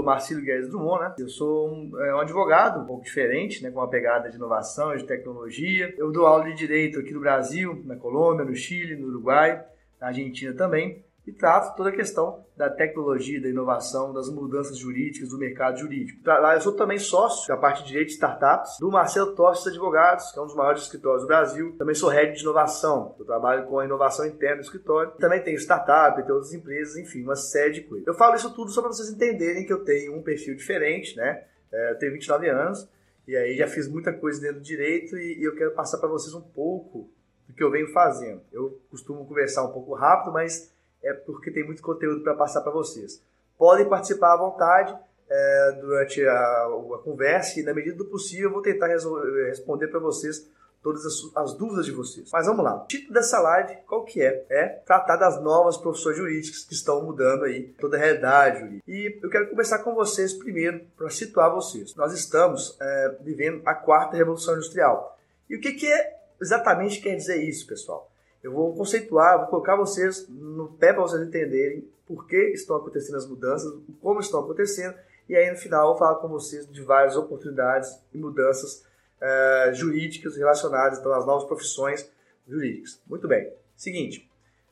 sou Marcelo Guedes Drummond, né? Eu sou um, é, um, advogado um pouco diferente, né? Com uma pegada de inovação, de tecnologia. Eu dou aula de direito aqui no Brasil, na Colômbia, no Chile, no Uruguai, na Argentina também e trato toda a questão da tecnologia, da inovação, das mudanças jurídicas do mercado jurídico. Lá eu sou também sócio da parte de direito de startups do Marcelo Tostes Advogados, que é um dos maiores escritórios do Brasil. Também sou head de inovação, eu trabalho com a inovação interna do escritório. Também tenho startup, tenho outras empresas, enfim, uma série de coisas. Eu falo isso tudo só para vocês entenderem que eu tenho um perfil diferente, né? É, eu tenho 29 anos e aí já fiz muita coisa dentro do direito e, e eu quero passar para vocês um pouco do que eu venho fazendo. Eu costumo conversar um pouco rápido, mas é porque tem muito conteúdo para passar para vocês. Podem participar à vontade é, durante a, a, conversa e, na medida do possível, eu vou tentar responder para vocês todas as, as, dúvidas de vocês. Mas vamos lá. O título dessa live, qual que é? É tratar das novas profissões jurídicas que estão mudando aí toda a realidade jurídica. E eu quero conversar com vocês primeiro para situar vocês. Nós estamos é, vivendo a quarta revolução industrial. E o que, que é exatamente quer dizer isso, pessoal? Eu vou conceituar, vou colocar vocês no pé para vocês entenderem por que estão acontecendo as mudanças, como estão acontecendo, e aí no final eu vou falar com vocês de várias oportunidades e mudanças uh, jurídicas relacionadas então, às novas profissões jurídicas. Muito bem. Seguinte,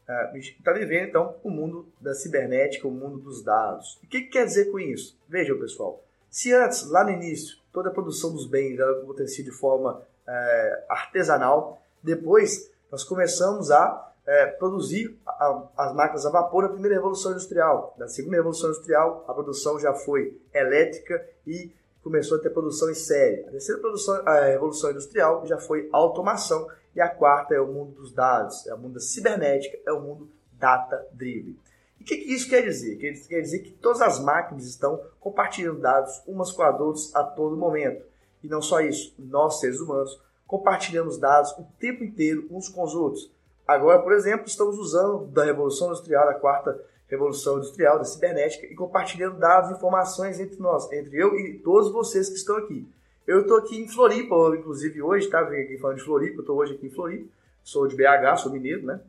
uh, a gente está vivendo então o mundo da cibernética, o mundo dos dados. O que, que quer dizer com isso? Vejam, pessoal. Se antes, lá no início, toda a produção dos bens acontecia de forma uh, artesanal, depois nós começamos a é, produzir a, as máquinas a vapor na primeira revolução industrial. Na segunda revolução industrial, a produção já foi elétrica e começou a ter produção em série. A terceira produção, a revolução industrial já foi automação e a quarta é o mundo dos dados, é o mundo da cibernética, é o mundo data-driven. E o que, que, isso quer dizer? Quer dizer que todas as máquinas estão compartilhando dados umas com as outras a todo momento. E não só isso, nós seres humanos compartilhamos dados o tempo inteiro uns com os outros. Agora, por exemplo, estamos usando da Revolução Industrial, da quarta Revolução Industrial, da cibernética, e compartilhando dados e informações entre nós, entre eu e todos vocês que estão aqui. Eu estou aqui em Floripa, inclusive hoje, tá? Vim aqui falando de Floripa, estou hoje aqui em Floripa, sou de BH, sou mineiro, né?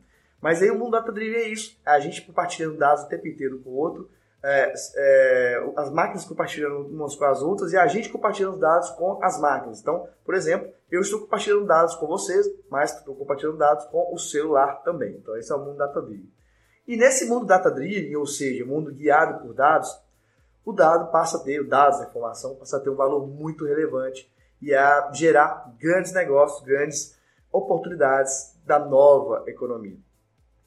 Mas aí o mundo data driven é isso, a gente compartilhando dados o tempo inteiro com o outro, é, é, as máquinas compartilhando umas com as outras e a gente compartilhando dados com as máquinas. Então, por exemplo, eu estou compartilhando dados com vocês, mas estou compartilhando dados com o celular também. Então, esse é o mundo data-driven. E nesse mundo data-driven, ou seja, mundo guiado por dados, o dado passa a ter, o dados, a informação, passa a ter um valor muito relevante e a gerar grandes negócios, grandes oportunidades da nova economia.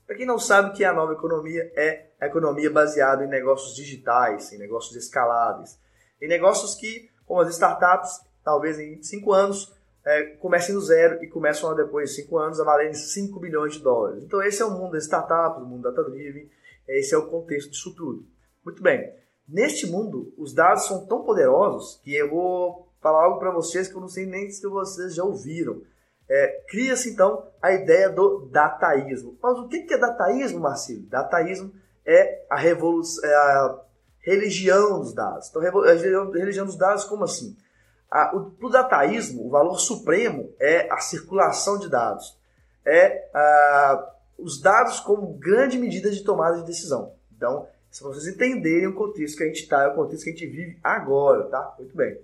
Para quem não sabe o que é a nova economia, é a economia baseada em negócios digitais, em negócios escaláveis, em negócios que, como as startups, talvez em cinco anos é, comecem do zero e começam depois de cinco anos a valer 5 bilhões de dólares. Então esse é o mundo das startups, o mundo data-driven, esse é o contexto disso tudo. Muito bem, neste mundo os dados são tão poderosos que eu vou falar algo para vocês que eu não sei nem se vocês já ouviram. É, Cria-se então a ideia do dataísmo. Mas o que é dataísmo, Marcelo? Dataísmo é a, revolução, é a religião dos dados. Então, a religião dos dados, como assim? Para o dataísmo, o valor supremo é a circulação de dados. É a, os dados como grande medida de tomada de decisão. Então, se vocês entenderem o contexto que a gente está, é o contexto que a gente vive agora, tá? Muito bem.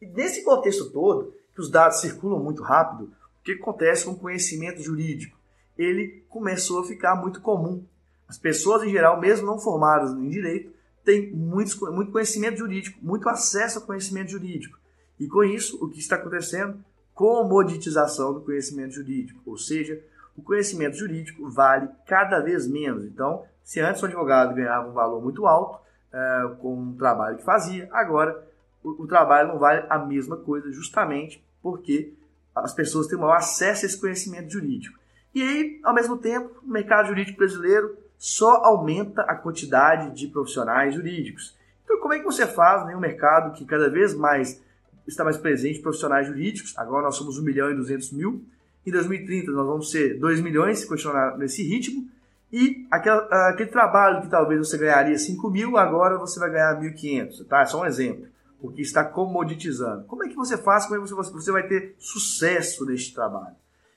E nesse contexto todo, que os dados circulam muito rápido, o que acontece com o conhecimento jurídico? Ele começou a ficar muito comum. As pessoas, em geral, mesmo não formadas em direito, têm muito, conhecimento jurídico, muito acesso ao conhecimento jurídico. E com isso, o que está acontecendo? Comoditização do conhecimento jurídico, ou seja, o conhecimento jurídico vale cada vez menos. Então, se antes o advogado ganhava um valor muito alto é, com o trabalho que fazia, agora o, o trabalho não vale a mesma coisa, justamente porque as pessoas têm maior acesso a esse conhecimento jurídico. E aí, ao mesmo tempo, o mercado jurídico brasileiro só aumenta a quantidade de profissionais jurídicos. Então, como é que você faz em um mercado que cada vez mais está mais presente profissionais jurídicos? Agora nós somos 1 milhão e 200 mil. Em 2030 nós vamos ser 2 milhões se continuar nesse ritmo. E aquele, aquele trabalho que talvez você ganharia 5 mil, agora você vai ganhar 1.500. Tá? É só um exemplo porque está comoditizando. Como é que você faz? Como é que você, você vai ter sucesso neste trabalho?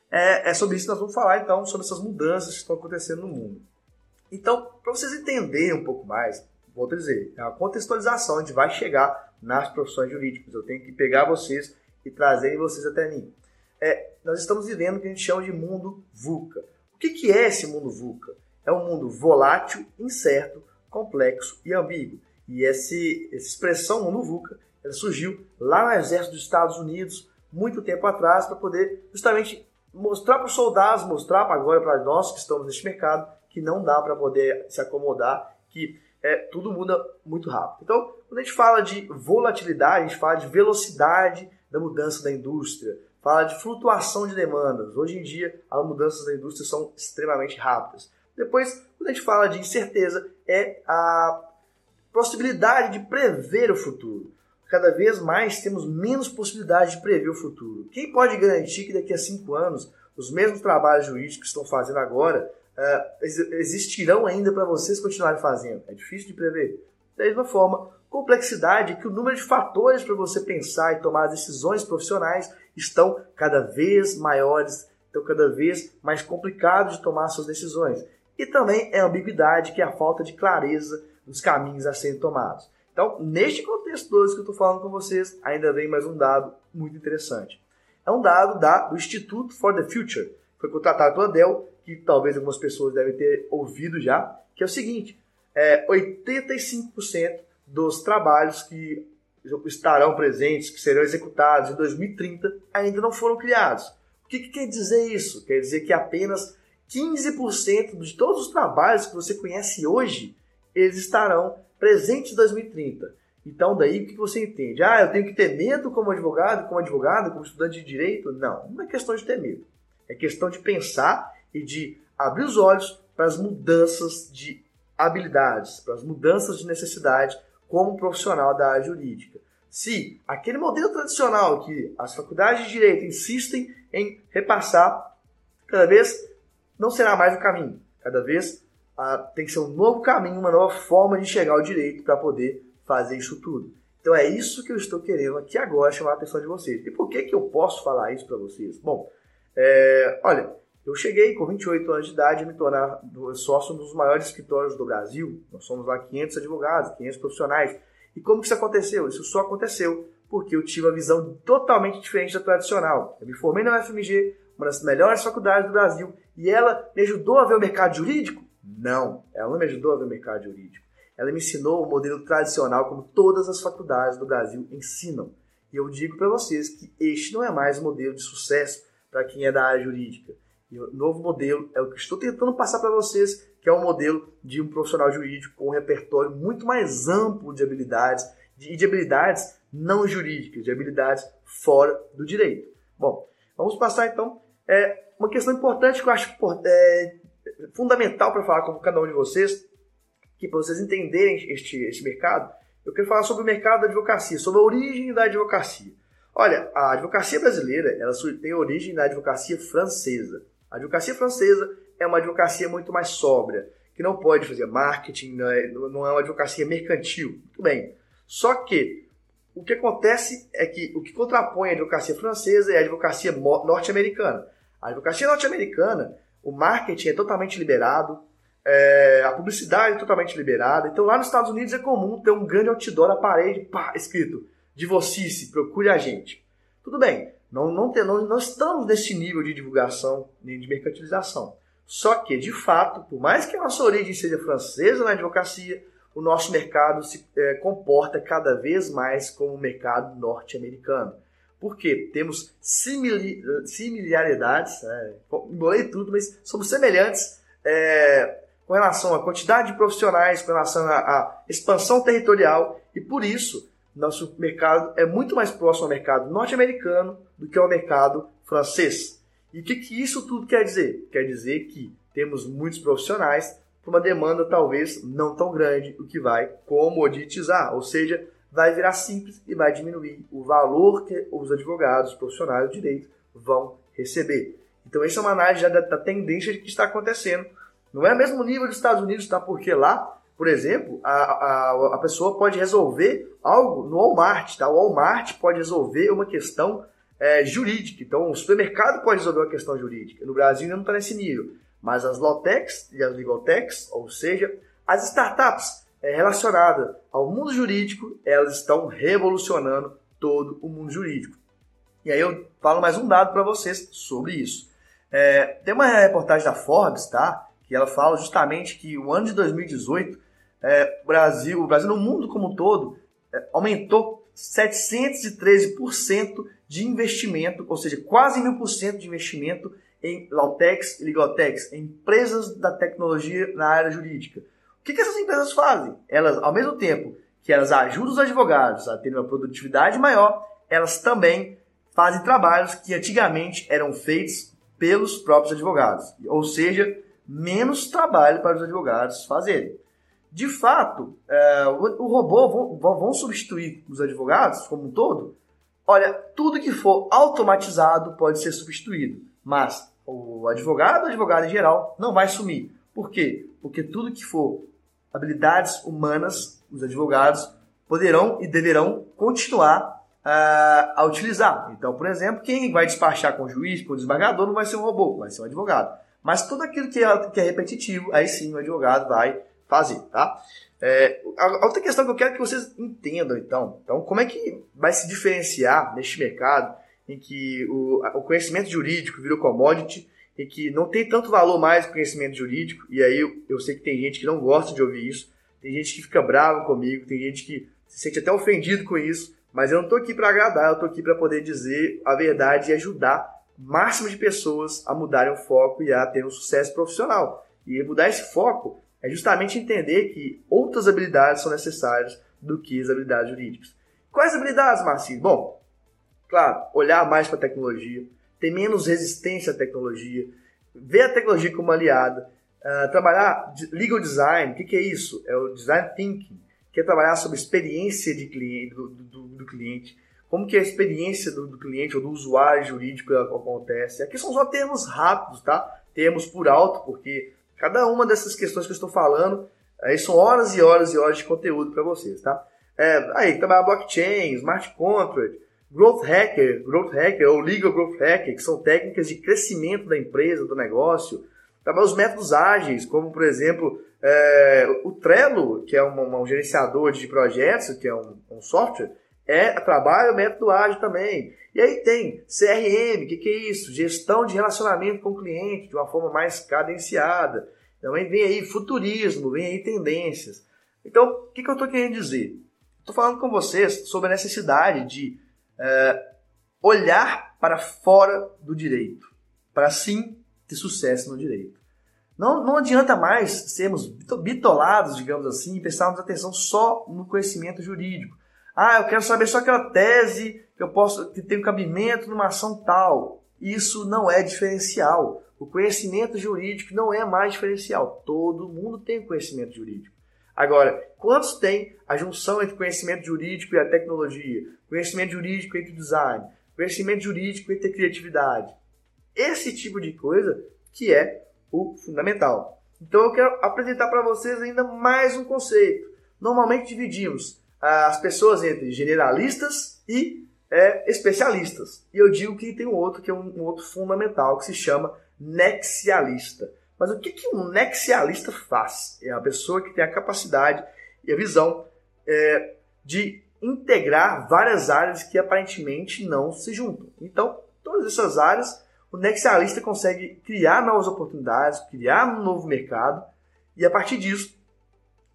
É, é sobre isso que nós vamos falar, então, sobre essas mudanças que estão acontecendo no mundo. Então, para vocês entenderem um pouco mais, a dizer, é uma contextualização, a gente vai chegar nas profissões jurídicas. Eu tenho que pegar vocês e trazer vocês até mim. É, nós estamos vivendo o que a gente chama de mundo VUCA. O que, que é esse mundo VUCA? É um mundo volátil, incerto, complexo e ambíguo. E esse, essa expressão mundo VUCA ela surgiu lá no exército dos Estados Unidos, muito tempo atrás, para poder justamente mostrar para os soldados, mostrar agora para nós que estamos neste mercado, que não dá para poder se acomodar, que é, tudo muda muito rápido. Então, quando a gente fala de volatilidade, a gente fala de velocidade da mudança da indústria, fala de flutuação de demandas. Hoje em dia, as mudanças da indústria são extremamente rápidas. Depois, quando a gente fala de incerteza, é a possibilidade de prever o futuro. Cada vez mais temos menos possibilidade de prever o futuro. Quem pode garantir que daqui a cinco anos os mesmos trabalhos jurídicos que estão fazendo agora uh, existirão ainda para vocês continuarem fazendo? É difícil de prever. Da mesma forma, complexidade que o número de fatores para você pensar e tomar decisões profissionais estão cada vez maiores, estão cada vez mais complicados de tomar suas decisões. E também é a ambiguidade, que é a falta de clareza dos caminhos a serem tomados. Então, neste contexto todo que eu estou falando com vocês, ainda vem mais um dado muito interessante. É um dado da, do Instituto for the Future, foi contratado pela Dell, que talvez algumas pessoas devem ter ouvido já, que é o seguinte, é, 85% dos trabalhos que estarão presentes, que serão executados em 2030, ainda não foram criados. O que, que quer dizer isso? Quer dizer que apenas 15% de todos os trabalhos que você conhece hoje, eles estarão presentes em 2030. Então, daí, o que você entende? Ah, eu tenho que ter medo como advogado, como advogado, como estudante de direito? Não, não é questão de ter medo. É questão de pensar e de abrir os olhos para as mudanças de habilidades, para as mudanças de necessidade como profissional da área jurídica. Se aquele modelo tradicional que as faculdades de direito insistem em repassar, cada vez não será mais o caminho. Cada vez ah, tem que ser um novo caminho, uma nova forma de chegar ao direito para poder fazer isso tudo. Então é isso que eu estou querendo aqui agora chamar a atenção de vocês. E por que, que eu posso falar isso para vocês? Bom, é, olha, eu cheguei com 28 anos de idade a me tornar sócio dos maiores escritórios do Brasil. Nós somos lá 500 advogados, 500 profissionais. E como que isso aconteceu? Isso só aconteceu porque eu tive uma visão totalmente diferente da tradicional. Eu me formei na UFMG, uma das melhores faculdades do Brasil, e ela me ajudou a ver o mercado jurídico? Não, ela não me ajudou a ver o mercado jurídico. Ela me ensinou o modelo tradicional como todas as faculdades do Brasil ensinam. E eu digo para vocês que este não é mais o modelo de sucesso para quem é da área jurídica. E o novo modelo é o que estou tentando passar para vocês, que é o um modelo de um profissional jurídico com um repertório muito mais amplo de habilidades e de habilidades não jurídicas, de habilidades fora do direito. Bom, vamos passar então é, uma questão importante que eu acho é, fundamental para falar com cada um de vocês, que para vocês entenderem este, este mercado, eu quero falar sobre o mercado da advocacia, sobre a origem da advocacia. Olha, a advocacia brasileira ela tem origem na advocacia francesa. A advocacia francesa é uma advocacia muito mais sóbria, que não pode fazer marketing, não é, não é uma advocacia mercantil. Muito bem. Só que o que acontece é que o que contrapõe a advocacia francesa é a advocacia norte-americana. A advocacia norte-americana, o marketing é totalmente liberado, é, a publicidade é totalmente liberada. Então lá nos Estados Unidos é comum ter um grande outdoor na parede, pá, escrito Divocice, procure a gente. Tudo bem, não, não, tem, não, não estamos nesse nível de divulgação nem de mercantilização. Só que, de fato, por mais que a nossa origem seja francesa na advocacia, o nosso mercado se é, comporta cada vez mais como o mercado norte-americano. Por quê? Temos simili, similaridades, é, tudo, mas somos semelhantes é, com relação à quantidade de profissionais, com relação à expansão territorial, e por isso nosso mercado é muito mais próximo ao mercado norte-americano do que ao mercado francês. E o que, que isso tudo quer dizer? Quer dizer que temos muitos profissionais por uma demanda talvez não tão grande, o que vai comoditizar, ou seja, vai virar simples e vai diminuir o valor que os advogados, os profissionais do direito vão receber. Então, essa é uma análise já da, da tendência de que está acontecendo. Não é o mesmo nível dos Estados Unidos, tá? Porque lá por exemplo, a, a, a pessoa pode resolver algo no Walmart, tá? O Walmart pode resolver uma questão é, jurídica. Então, o supermercado pode resolver uma questão jurídica. No Brasil ainda não está nesse nível. Mas as Lawtechs e as Legaltechs, ou seja, as startups, é, relacionada ao mundo jurídico, elas estão revolucionando todo o mundo jurídico. E aí eu falo mais um dado para vocês sobre isso. É, tem uma reportagem da Forbes, tá? Que ela fala justamente que o ano de 2018, é, o Brasil, o Brasil no mundo como um todo, é, aumentou 713% de investimento, ou seja, quase mil por cento de investimento em Lautex e Legaltex, empresas da tecnologia na área jurídica. O que, que essas empresas fazem? Elas, ao mesmo tempo que elas ajudam os advogados a terem uma produtividade maior, elas também fazem trabalhos que antigamente eram feitos pelos próprios advogados, ou seja, menos trabalho para os advogados fazerem. De fato, é, o, robô vão, vão substituir os advogados como um todo? Olha, tudo que for automatizado pode ser substituído, mas o advogado, o advogado em geral, não vai sumir. Por quê? Porque tudo que for habilidades humanas, os advogados poderão e deverão continuar uh, a utilizar. Então, por exemplo, quem vai despachar com o juiz, com o desembargador, não vai ser um robô, vai ser um advogado. Mas tudo aquilo que é, que é repetitivo, aí sim o advogado vai fazer, tá? É, a outra questão que eu quero que vocês entendam, então, então, como é que vai se diferenciar neste mercado em que o, o conhecimento jurídico virou commodity e que não tem tanto valor mais o conhecimento jurídico, e aí eu, eu sei que tem gente que não gosta de ouvir isso, tem gente que fica bravo comigo, tem gente que se sente até ofendido com isso, mas eu não estou aqui para agradar, eu estou aqui para poder dizer a verdade e ajudar máximo de pessoas a mudarem o foco e a ter um sucesso profissional. E mudar esse foco é justamente entender que outras habilidades são necessárias do que as habilidades jurídicas. Quais habilidades, Marcinho? Bom, claro, olhar mais para a tecnologia, ter menos resistência à tecnologia, ver a tecnologia como aliada, uh, trabalhar legal design, o que, que, é isso? É o design thinking, que é trabalhar sobre experiência de cliente, do, do, do cliente, como que a experiência do, do, cliente ou do usuário jurídico acontece. Aqui são só termos rápidos, tá? Termos por alto, porque cada uma dessas questões que eu estou falando, aí são horas e horas e horas de conteúdo para vocês, tá? É, aí, trabalhar blockchain, smart contract, growth hacker, growth hacker ou legal growth hacker, que são técnicas de crescimento da empresa, do negócio, trabalhar os métodos ágeis, como por exemplo é, o Trello, que é um, um, gerenciador de projetos, que é um, um software, é trabalho método ágil também. E aí tem CRM, o que, que é isso? Gestão de relacionamento com o cliente de uma forma mais cadenciada. Também vem aí futurismo, vem aí tendências. Então, o que, que eu estou querendo dizer? Estou falando com vocês sobre a necessidade de é, olhar para fora do direito, para sim ter sucesso no direito. Não, não adianta mais sermos bitolados, digamos assim, e prestarmos atenção só no conhecimento jurídico. Ah, eu quero saber só aquela tese que eu posso que tem cabimento numa ação tal. Isso não é diferencial. O conhecimento jurídico não é mais diferencial. Todo mundo tem conhecimento jurídico. Agora, quantos têm a junção entre conhecimento jurídico e a tecnologia? Conhecimento jurídico entre design, conhecimento jurídico entre criatividade. Esse tipo de coisa que é o fundamental. Então eu quero apresentar para vocês ainda mais um conceito. Normalmente dividimos as pessoas entre generalistas e é, especialistas. E eu digo que tem um outro que é um, um, outro fundamental que se chama nexialista. Mas o que, que um nexialista faz? É a pessoa que tem a capacidade e a visão é, de integrar várias áreas que aparentemente não se juntam. Então, todas essas áreas, o nexialista consegue criar novas oportunidades, criar um novo mercado e a partir disso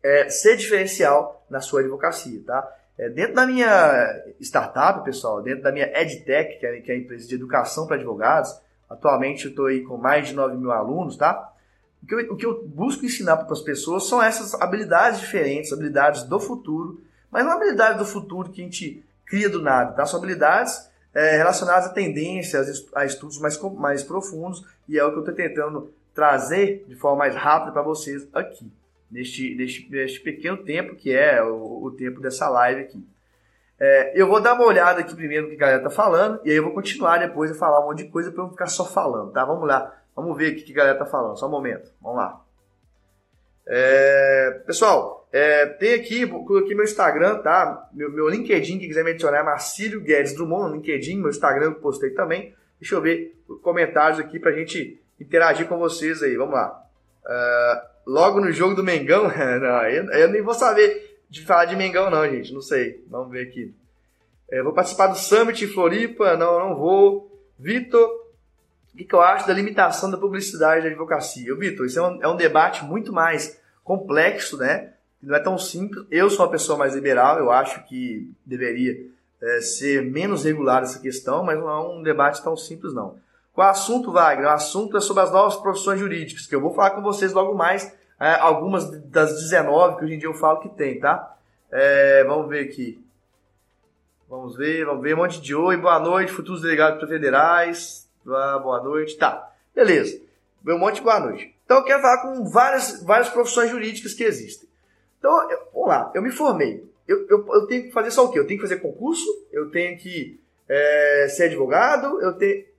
é, ser diferencial na sua advocacia, tá? É, dentro da minha startup, pessoal, dentro da minha EdTech, que é, que é a empresa de educação para advogados, atualmente eu estou aí com mais de 9 mil alunos, tá? O que, eu, o que eu busco ensinar para as pessoas são essas habilidades diferentes, habilidades do futuro, mas não habilidades do futuro que a gente cria do nada, tá? São habilidades é, relacionadas a tendências, a estudos mais, mais profundos, e é o que eu estou tentando trazer de forma mais rápida para vocês aqui neste, neste, neste pequeno tempo que é o, o tempo dessa live aqui. É, eu vou dar uma olhada aqui primeiro no que a galera tá falando, e aí eu vou continuar depois a falar um monte de coisa para não ficar só falando, tá? Vamos lá, vamos ver o que a galera tá falando, só um momento, vamos lá. É, pessoal, é, tem aqui, coloquei meu Instagram, tá? Meu, meu LinkedIn, quem quiser me adicionar é Marcílio Guedes Drummond no LinkedIn, meu Instagram eu postei também. Deixa eu ver comentários aqui pra gente interagir com vocês aí, vamos lá. Uh, logo no jogo do Mengão, não, eu, eu nem vou saber de falar de Mengão não, gente, não sei. Vamos ver aqui. É, vou participar do Summit em Floripa, não, não vou. Vitor, o que, que, eu acho da limitação da publicidade da advocacia? Vitor, isso é um, é um debate muito mais complexo, né? Não é tão simples. Eu sou uma pessoa mais liberal, eu acho que deveria é, ser menos regular essa questão, mas não é um debate tão simples, não. Qual é o assunto, Wagner? O assunto é sobre as novas profissões jurídicas, que eu vou falar com vocês logo mais, é, algumas das 19 que hoje em dia eu falo que tem, tá? É, vamos ver aqui. Vamos ver, vamos ver. Monte de oi, boa noite, futuros delegados federais. Ah, boa noite, tá. Beleza. Um monte de boa noite. Então eu quero falar com várias, várias profissões jurídicas que existem. Então, eu, vamos lá, eu me formei. Eu, eu, eu, tenho que fazer só o quê? Eu tenho que fazer concurso, eu tenho que é, ser advogado, eu tenho.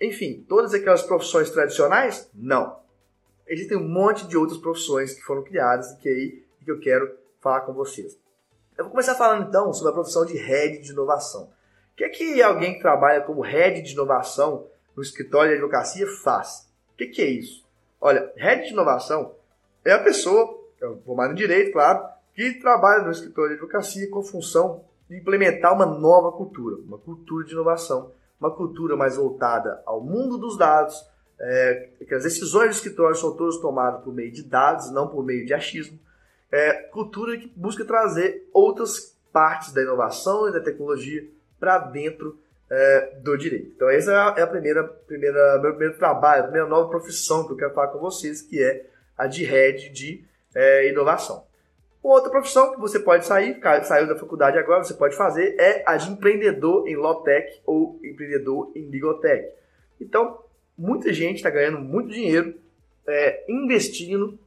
Enfim, todas aquelas profissões tradicionais? Não. Existem um monte de outras profissões que foram criadas e que aí que eu quero falar com vocês. Eu vou começar falando então sobre a profissão de head de inovação. O que é que alguém que trabalha como head de inovação no escritório de advocacia faz? O que, que é isso? Olha, head de inovação é a pessoa, formada em direito, claro, que trabalha no escritório de advocacia com função de implementar uma nova cultura, uma cultura de inovação uma cultura mais voltada ao mundo dos dados, é, que as decisões do escritório são todas tomadas por meio de dados, não por meio de achismo. É, cultura que busca trazer outras partes da inovação e da tecnologia para dentro é, do direito. Então, essa é a primeira, primeira, meu primeiro trabalho, a primeira nova profissão que eu quero falar com vocês, que é a de head de é, inovação. Outra profissão que você pode sair, saiu da faculdade agora, você pode fazer, é a de empreendedor em Lawtech ou empreendedor em Legaltech. Então, muita gente está ganhando muito dinheiro é, investindo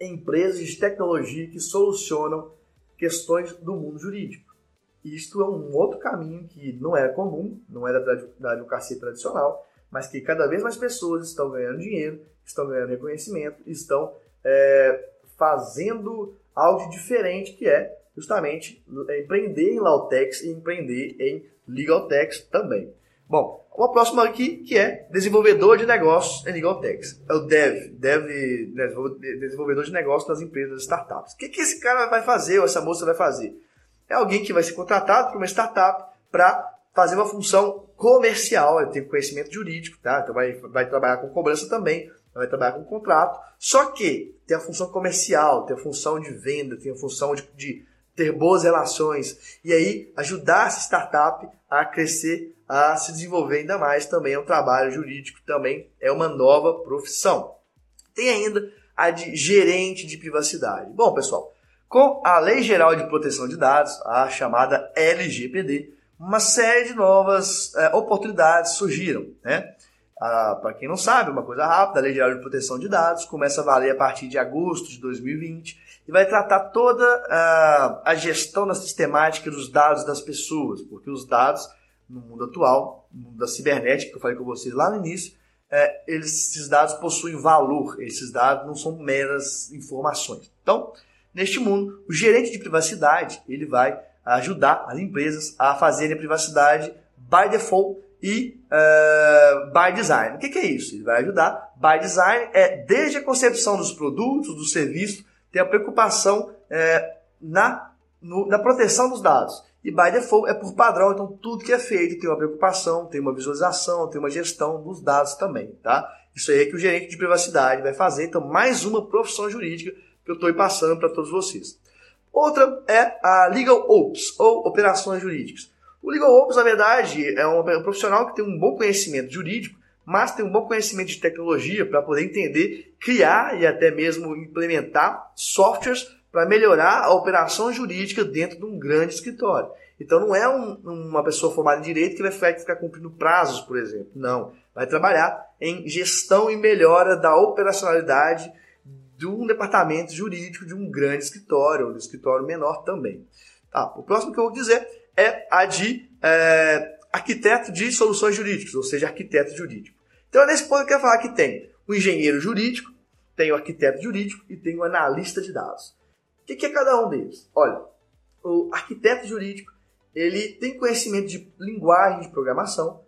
em empresas de tecnologia que solucionam questões do mundo jurídico. Isto é um outro caminho que não é comum, não da, da advocacia tradicional, mas que cada vez mais pessoas estão ganhando dinheiro, estão ganhando reconhecimento, estão é, fazendo algo diferente que é justamente empreender em Lautex e empreender em Legaltex também. Bom, uma próxima aqui que é desenvolvedor de negócios em Legaltex. É o Dev, Dev, desenvolvedor de negócios nas empresas startups. O que, que esse cara vai fazer ou essa moça vai fazer? É alguém que vai ser contratado por uma startup para fazer uma função comercial, ele tem conhecimento jurídico, tá? Então vai, vai trabalhar com cobrança também, vai trabalhar com contrato. Só que tem a função comercial, tem a função de venda, tem a função de, de ter boas relações. E aí, ajudar essa startup a crescer, a se desenvolver ainda mais também é um trabalho jurídico, também é uma nova profissão. Tem ainda a de gerente de privacidade. Bom, pessoal, com a Lei Geral de Proteção de Dados, a chamada LGPD, uma série de novas é, oportunidades surgiram. Né? Ah, Para quem não sabe, uma coisa rápida, a Lei Geral de Proteção de Dados começa a valer a partir de agosto de 2020 e vai tratar toda ah, a gestão da sistemática dos dados das pessoas, porque os dados, no mundo atual, no mundo da cibernética, que eu falei com vocês lá no início, é, eles, esses dados possuem valor, esses dados não são meras informações. Então, neste mundo, o gerente de privacidade ele vai ajudar as empresas a fazerem a privacidade by default e uh, by design. O que, que, é isso? Ele vai ajudar. By design é desde a concepção dos produtos, dos serviços, ter a preocupação é, na, no, na proteção dos dados. E by default é por padrão, então tudo que é feito tem uma preocupação, tem uma visualização, tem uma gestão dos dados também, tá? Isso aí é que o gerente de privacidade vai fazer. Então, mais uma profissão jurídica que eu estou passando para todos vocês. Outra é a Legal Ops, ou Operações Jurídicas. O Legal Ops, na verdade, é um profissional que tem um bom conhecimento jurídico, mas tem um bom conhecimento de tecnologia para poder entender, criar e até mesmo implementar softwares para melhorar a operação jurídica dentro de um grande escritório. Então não é um, uma pessoa formada em direito que vai ficar cumprindo prazos, por exemplo. Não. Vai trabalhar em gestão e melhora da operacionalidade de um departamento jurídico de um grande escritório, ou de um escritório menor também. Tá, o próximo que eu vou dizer é a de é, arquiteto de soluções jurídicas, ou seja, arquiteto jurídico. Então, nesse ponto eu quero falar que tem o engenheiro jurídico, tem o arquiteto jurídico e tem o analista de dados. O que é cada um deles? Olha, o arquiteto jurídico ele tem conhecimento de linguagem de programação,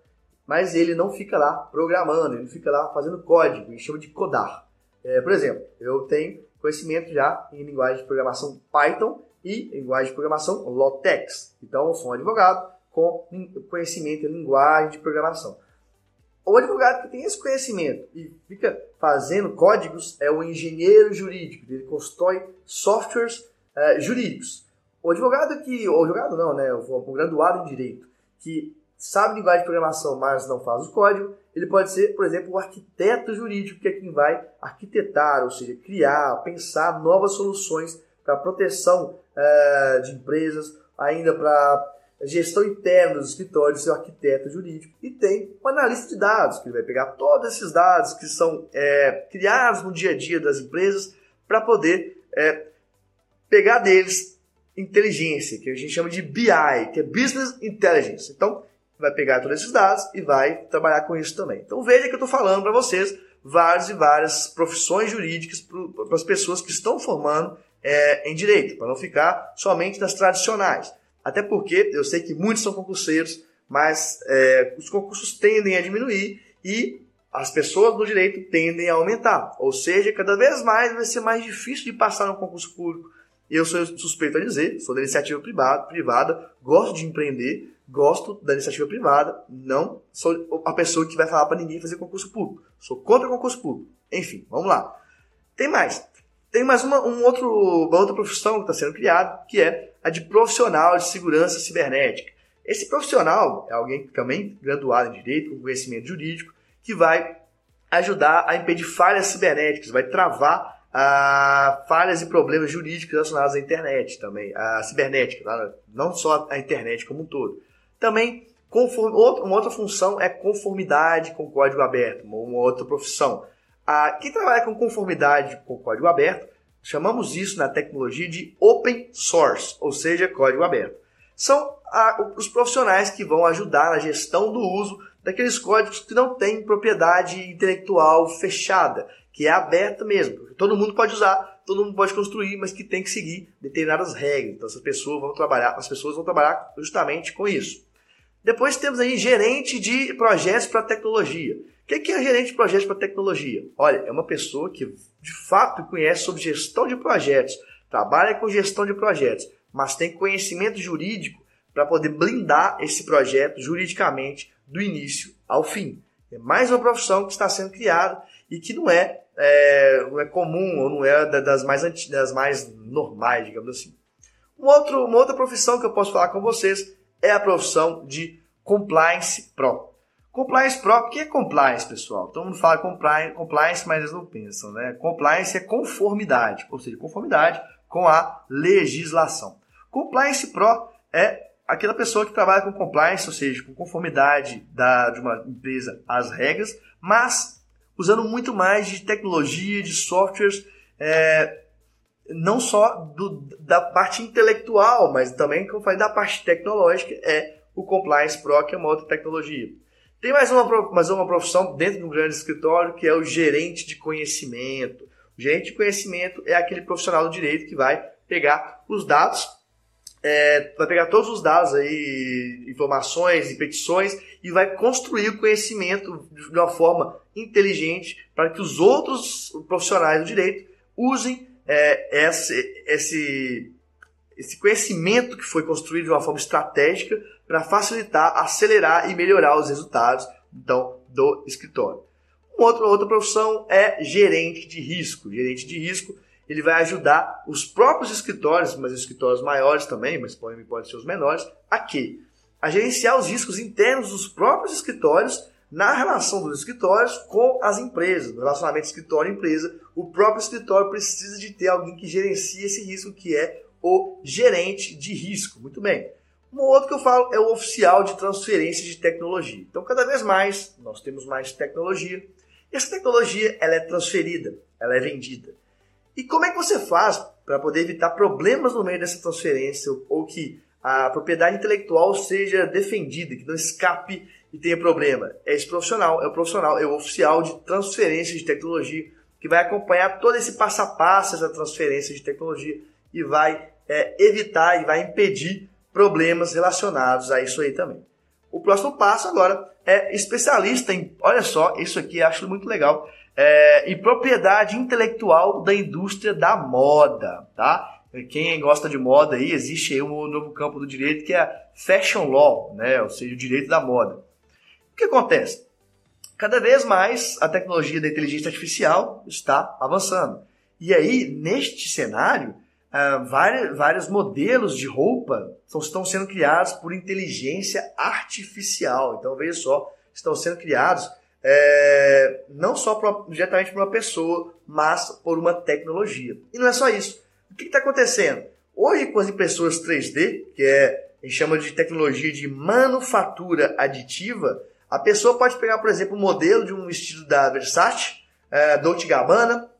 mas ele não fica lá programando, ele fica lá fazendo código, ele chama de codar. É, por exemplo, eu tenho conhecimento já em linguagem de programação Python e linguagem de programação LaTeX. Então, eu sou um advogado com conhecimento em linguagem de programação. O advogado que tem esse conhecimento e fica fazendo códigos é o engenheiro jurídico, ele constrói softwares uh, jurídicos. O advogado que, ou advogado não, né, o graduado em direito, que sabe linguagem de programação, mas não faz o código, ele pode ser, por exemplo, o arquiteto jurídico, que é quem vai arquitetar, ou seja, criar, pensar novas soluções para proteção uh, de empresas, ainda para gestão interna dos escritórios, seu arquiteto jurídico. E tem o analista de dados, que vai pegar todos esses dados que são é, criados no dia a dia das empresas para poder é, pegar deles inteligência, que a gente chama de BI, que é Business Intelligence. Então, vai pegar todos esses dados e vai trabalhar com isso também. Então, veja que eu estou falando para vocês várias e várias profissões jurídicas para as pessoas que estão formando é, em direito, para não ficar somente nas tradicionais. Até porque eu sei que muitos são concurseiros, mas é, os concursos tendem a diminuir e as pessoas do direito tendem a aumentar. Ou seja, cada vez mais vai ser mais difícil de passar no concurso público. Eu sou suspeito a dizer, sou da iniciativa privada, privada gosto de empreender, gosto da iniciativa privada, não sou a pessoa que vai falar para ninguém fazer concurso público. Sou contra concurso público. Enfim, vamos lá. Tem mais. Tem mais uma, um outro, uma outra profissão que está sendo criada, que é a de profissional de segurança cibernética. Esse profissional é alguém também graduado em direito, com conhecimento jurídico, que vai ajudar a impedir falhas cibernéticas, vai travar ah, falhas e problemas jurídicos relacionados à internet também, à cibernética, tá? não só a internet como um todo. Também, conform, outra, uma outra função é conformidade com código aberto, uma outra profissão. Ah, quem trabalha com conformidade com código aberto Chamamos isso na tecnologia de open source, ou seja, código aberto. São a, os profissionais que vão ajudar na gestão do uso daqueles códigos que não têm propriedade intelectual fechada, que é aberta mesmo. Todo mundo pode usar, todo mundo pode construir, mas que tem que seguir determinadas regras. Então, essas pessoas vão trabalhar, as pessoas vão trabalhar justamente com isso. Depois temos aí gerente de projetos para tecnologia. O que é gerente de projetos para tecnologia? Olha, é uma pessoa que de fato conhece sobre gestão de projetos, trabalha com gestão de projetos, mas tem conhecimento jurídico para poder blindar esse projeto juridicamente do início ao fim. É mais uma profissão que está sendo criada e que não é, é não é comum ou não é das mais, das mais normais, digamos assim. Um outro, uma outra profissão que eu posso falar com vocês é a profissão de Compliance Pro. Compliance Pro, o que é compliance, pessoal? Todo mundo fala compliance, mas eles não pensam, né? Compliance é conformidade, ou seja, conformidade com a legislação. Compliance Pro é aquela pessoa que trabalha com compliance, ou seja, com conformidade da, de uma empresa às regras, mas usando muito mais de tecnologia, de softwares, é, não só do, da parte intelectual, mas também, como eu falei, da parte tecnológica, é o Compliance Pro, que é uma outra tecnologia. Tem mais uma, mais uma profissão dentro de um grande escritório que é o gerente de conhecimento. O gerente de conhecimento é aquele profissional do direito que vai pegar os dados, é, vai pegar todos os dados aí, informações e petições e vai construir o conhecimento de uma forma inteligente para que os outros profissionais do direito usem é, esse, esse, esse conhecimento que foi construído de uma forma estratégica para facilitar, acelerar e melhorar os resultados então, do escritório. Uma outra, outra profissão é gerente de risco. Gerente de risco ele vai ajudar os próprios escritórios, mas escritórios maiores também, mas podem, ser os menores, a quê? A gerenciar os riscos internos dos próprios escritórios na relação dos escritórios com as empresas, no relacionamento escritório-empresa. O próprio escritório precisa de ter alguém que gerencie esse risco, que é o gerente de risco. Muito bem. Um outro que eu falo é o oficial de transferência de tecnologia. Então, cada vez mais, nós temos mais tecnologia. Essa tecnologia, ela é transferida, ela é vendida. E como é que você faz para poder evitar problemas no meio dessa transferência ou que a propriedade intelectual seja defendida, que não escape e tenha problema? É esse profissional, é o profissional, é o oficial de transferência de tecnologia que vai acompanhar todo esse passo a passo, essa transferência de tecnologia e vai é, evitar e vai impedir problemas relacionados a isso aí também. O próximo passo agora é especialista em, olha só, isso aqui acho muito legal, é, e propriedade intelectual da indústria da moda, tá? Quem gosta de moda aí, existe aí um novo campo do direito que é a fashion law, né? Ou seja, o direito da moda. O que acontece? Cada vez mais a tecnologia da inteligência artificial está avançando. E aí, neste cenário, uh, vários, vários modelos de roupa estão sendo criados por inteligência artificial. Então, veja só, estão sendo criados é, não só diretamente por uma pessoa, mas por uma tecnologia. E não é só isso. O que está acontecendo? Hoje, com as impressoras 3D, que é, a gente chama de tecnologia de manufatura aditiva, a pessoa pode pegar, por exemplo, um modelo de um vestido da Versace, é, Dolce Gabbana,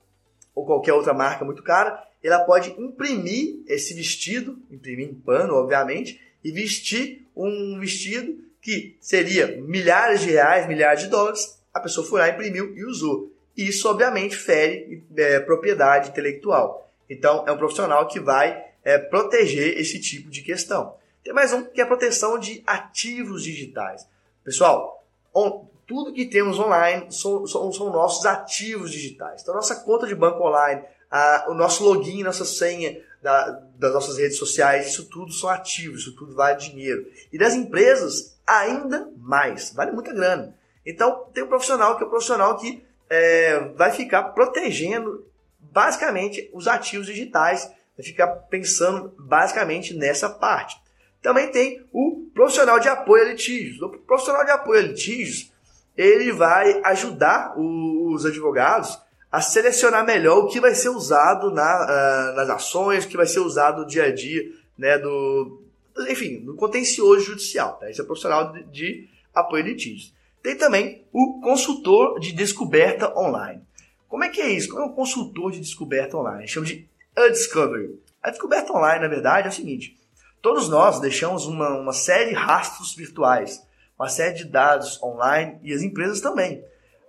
ou qualquer outra marca muito cara, ela pode imprimir esse vestido, imprimir em pano, obviamente, e vestir um vestido que seria milhares de reais, milhares de dólares, a pessoa foi lá, imprimiu e usou. Isso, obviamente, fere é, propriedade intelectual. Então, é um profissional que vai é, proteger esse tipo de questão. Tem mais um que é a proteção de ativos digitais. Pessoal, on, tudo que temos online são, são, são, nossos ativos digitais. Então, nossa conta de banco online, a, o nosso login, nossa senha da, das nossas redes sociais, isso tudo são ativos, isso tudo vale dinheiro. E das empresas, ainda mais, vale muita grana. Então, tem um profissional que é um profissional que é, vai ficar protegendo basicamente os ativos digitais, vai ficar pensando basicamente nessa parte. Também tem o profissional de apoio a litígios. O profissional de apoio a litígios, ele vai ajudar os advogados a selecionar melhor o que vai ser usado na, uh, nas ações, o que vai ser usado no dia a dia, né, do, enfim, no contencioso judicial. Tá? Esse é profissional de, de apoio a litígios. Tem também o consultor de descoberta online. Como é que é isso? Como é um consultor de descoberta online? Chama de a discovery. A descoberta online, na verdade, é o seguinte: todos nós deixamos uma, uma série de rastros virtuais, uma série de dados online e as empresas também.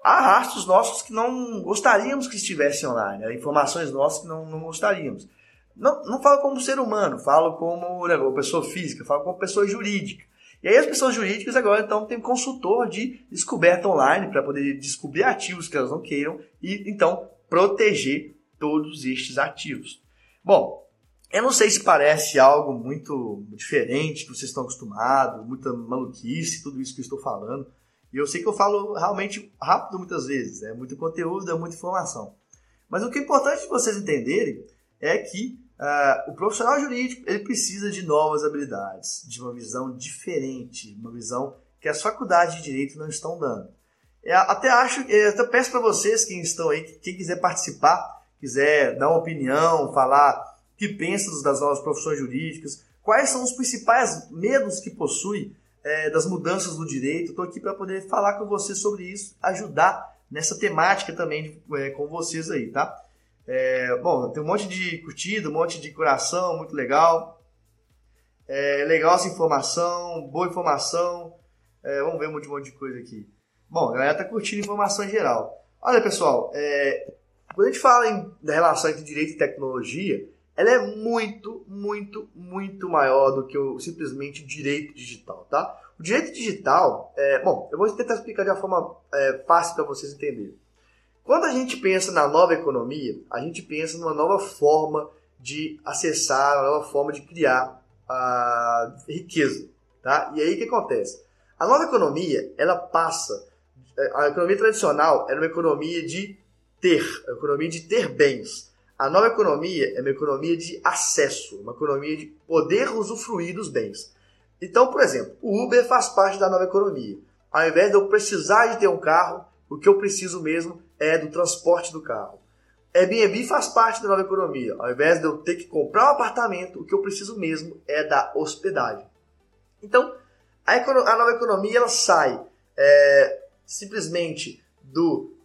Há rastros nossos que não gostaríamos que estivessem online, né? informações nossas que não, não gostaríamos. Não, não falo como ser humano, falo como né, pessoa física, falo como pessoa jurídica. E aí as pessoas jurídicas agora então têm consultor de descoberta online para poder descobrir ativos que elas não queiram e então proteger todos estes ativos. Bom, eu não sei se parece algo muito diferente que vocês estão acostumados, muita maluquice, tudo isso que eu estou falando. E eu sei que eu falo realmente rápido muitas vezes, é muito conteúdo, é muita informação. Mas o que é importante vocês entenderem é que Uh, o profissional jurídico ele precisa de novas habilidades, de uma visão diferente, uma visão que as faculdades de direito não estão dando. Eu é, até acho, eu até peço para vocês quem estão aí, quem quiser participar, quiser dar uma opinião, falar o que pensa das novas profissões jurídicas, quais são os principais medos que possui é, das mudanças do direito. Estou aqui para poder falar com vocês sobre isso, ajudar nessa temática também é, com vocês aí, tá? É, bom, tem um monte de curtida, um monte de coração, muito legal. É, legal essa informação, boa informação. É, vamos ver um monte, de coisa aqui. Bom, a galera tá curtindo informação em geral. Olha, pessoal, é, quando a gente fala em, da relação entre direito e tecnologia, ela é muito, muito, muito maior do que o simplesmente direito digital, tá? O direito digital, é, bom, eu vou tentar explicar de uma forma é, fácil para vocês entenderem. Quando a gente pensa na nova economia, a gente pensa numa nova forma de acessar, uma nova forma de criar a riqueza, tá? E aí o que acontece? A nova economia, ela passa a economia tradicional era uma economia de ter, uma economia de ter bens. A nova economia é uma economia de acesso, uma economia de poder usufruir dos bens. Então, por exemplo, o Uber faz parte da nova economia. Ao invés de eu precisar de ter um carro, o que eu preciso mesmo é do transporte do carro. Airbnb faz parte da nova economia. Ao invés de eu ter que comprar um apartamento, o que eu preciso mesmo é da hospedagem. Então, a, a nova economia ela sai é, simplesmente do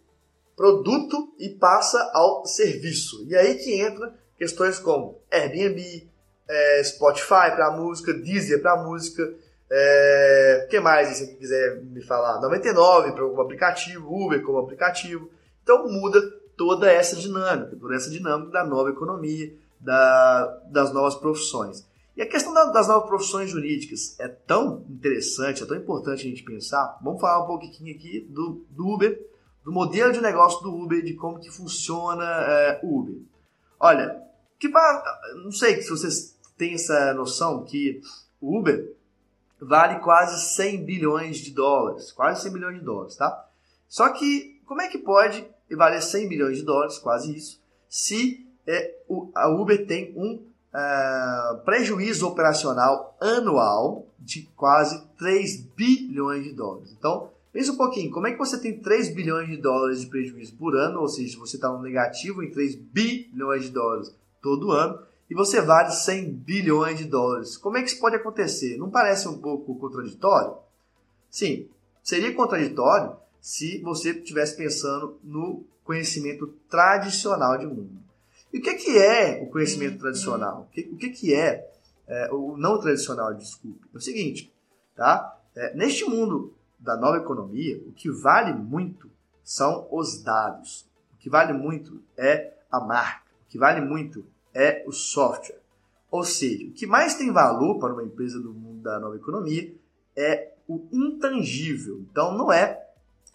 produto e passa ao serviço. E aí que entra questões como Airbnb, é, Spotify para música, Deezer para música, é, que mais, se você quiser me falar? 99 para o aplicativo, Uber como aplicativo. Então muda toda essa dinâmica, toda essa dinâmica da nova economia, da, das novas profissões. E a questão das novas profissões jurídicas é tão interessante, é tão importante a gente pensar. Vamos falar um pouquinho aqui do, do Uber, do modelo de negócio do Uber, de como que funciona é, o Uber. Olha, que não sei se vocês têm essa noção que o Uber vale quase 100 bilhões de dólares, quase 100 bilhões de dólares, tá? Só que como é que pode valer 100 bilhões de dólares, quase isso, se é, o, a Uber tem um uh, prejuízo operacional anual de quase 3 bilhões de dólares. Então, pensa um pouquinho, como é que você tem 3 bilhões de dólares de prejuízo por ano, ou seja, você está no negativo em 3 bilhões de dólares todo ano, e você vale 100 bilhões de dólares. Como é que isso pode acontecer? Não parece um pouco contraditório? Sim, seria contraditório se você estivesse pensando no conhecimento tradicional de mundo. E o que, que é o conhecimento tradicional? O que, que, que é, é, o não tradicional, desculpe? É o seguinte, tá? É, neste mundo da nova economia, o que vale muito são os dados. O que vale muito é a marca. O que vale muito é o software. Ou seja, o que mais tem valor para uma empresa do mundo da nova economia é o intangível. Então, não é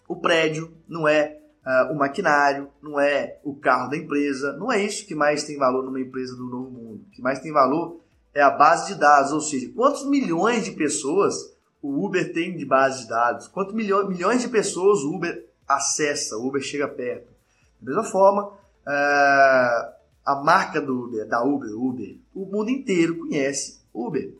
o prédio, não é uh, o maquinário, não é o carro da empresa, não é isso que mais tem valor numa empresa do novo mundo. O que mais tem valor é a base de dados, ou seja, quantos milhões de pessoas o Uber tem de base de dados, quantos milhões, milhões de pessoas o Uber acessa, o Uber chega perto. Da mesma forma, uh, a marca do Uber, da Uber, Uber, o mundo inteiro conhece Uber.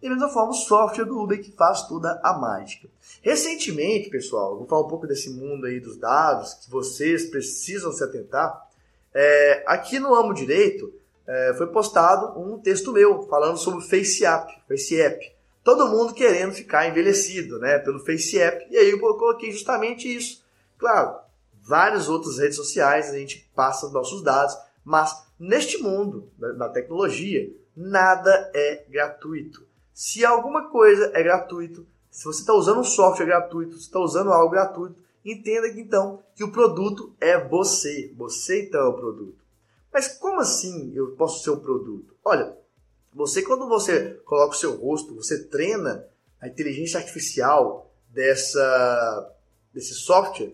Da mesma forma, o software do Uber que faz toda a mágica. Recentemente, pessoal, vou falar um pouco desse mundo aí dos dados, que vocês precisam se atentar. É, aqui no Amo Direito é, foi postado um texto meu falando sobre o FaceApp, FaceApp. Todo mundo querendo ficar envelhecido né, pelo FaceApp. E aí eu coloquei justamente isso. Claro, várias outras redes sociais a gente passa nossos dados, mas neste mundo da tecnologia, nada é gratuito. Se alguma coisa é gratuito, se você está usando um software gratuito, se está usando algo gratuito, entenda que então que o produto é você. Você então é o produto. Mas como assim eu posso ser o produto? Olha, você quando você coloca o seu rosto, você treina a inteligência artificial dessa, desse software,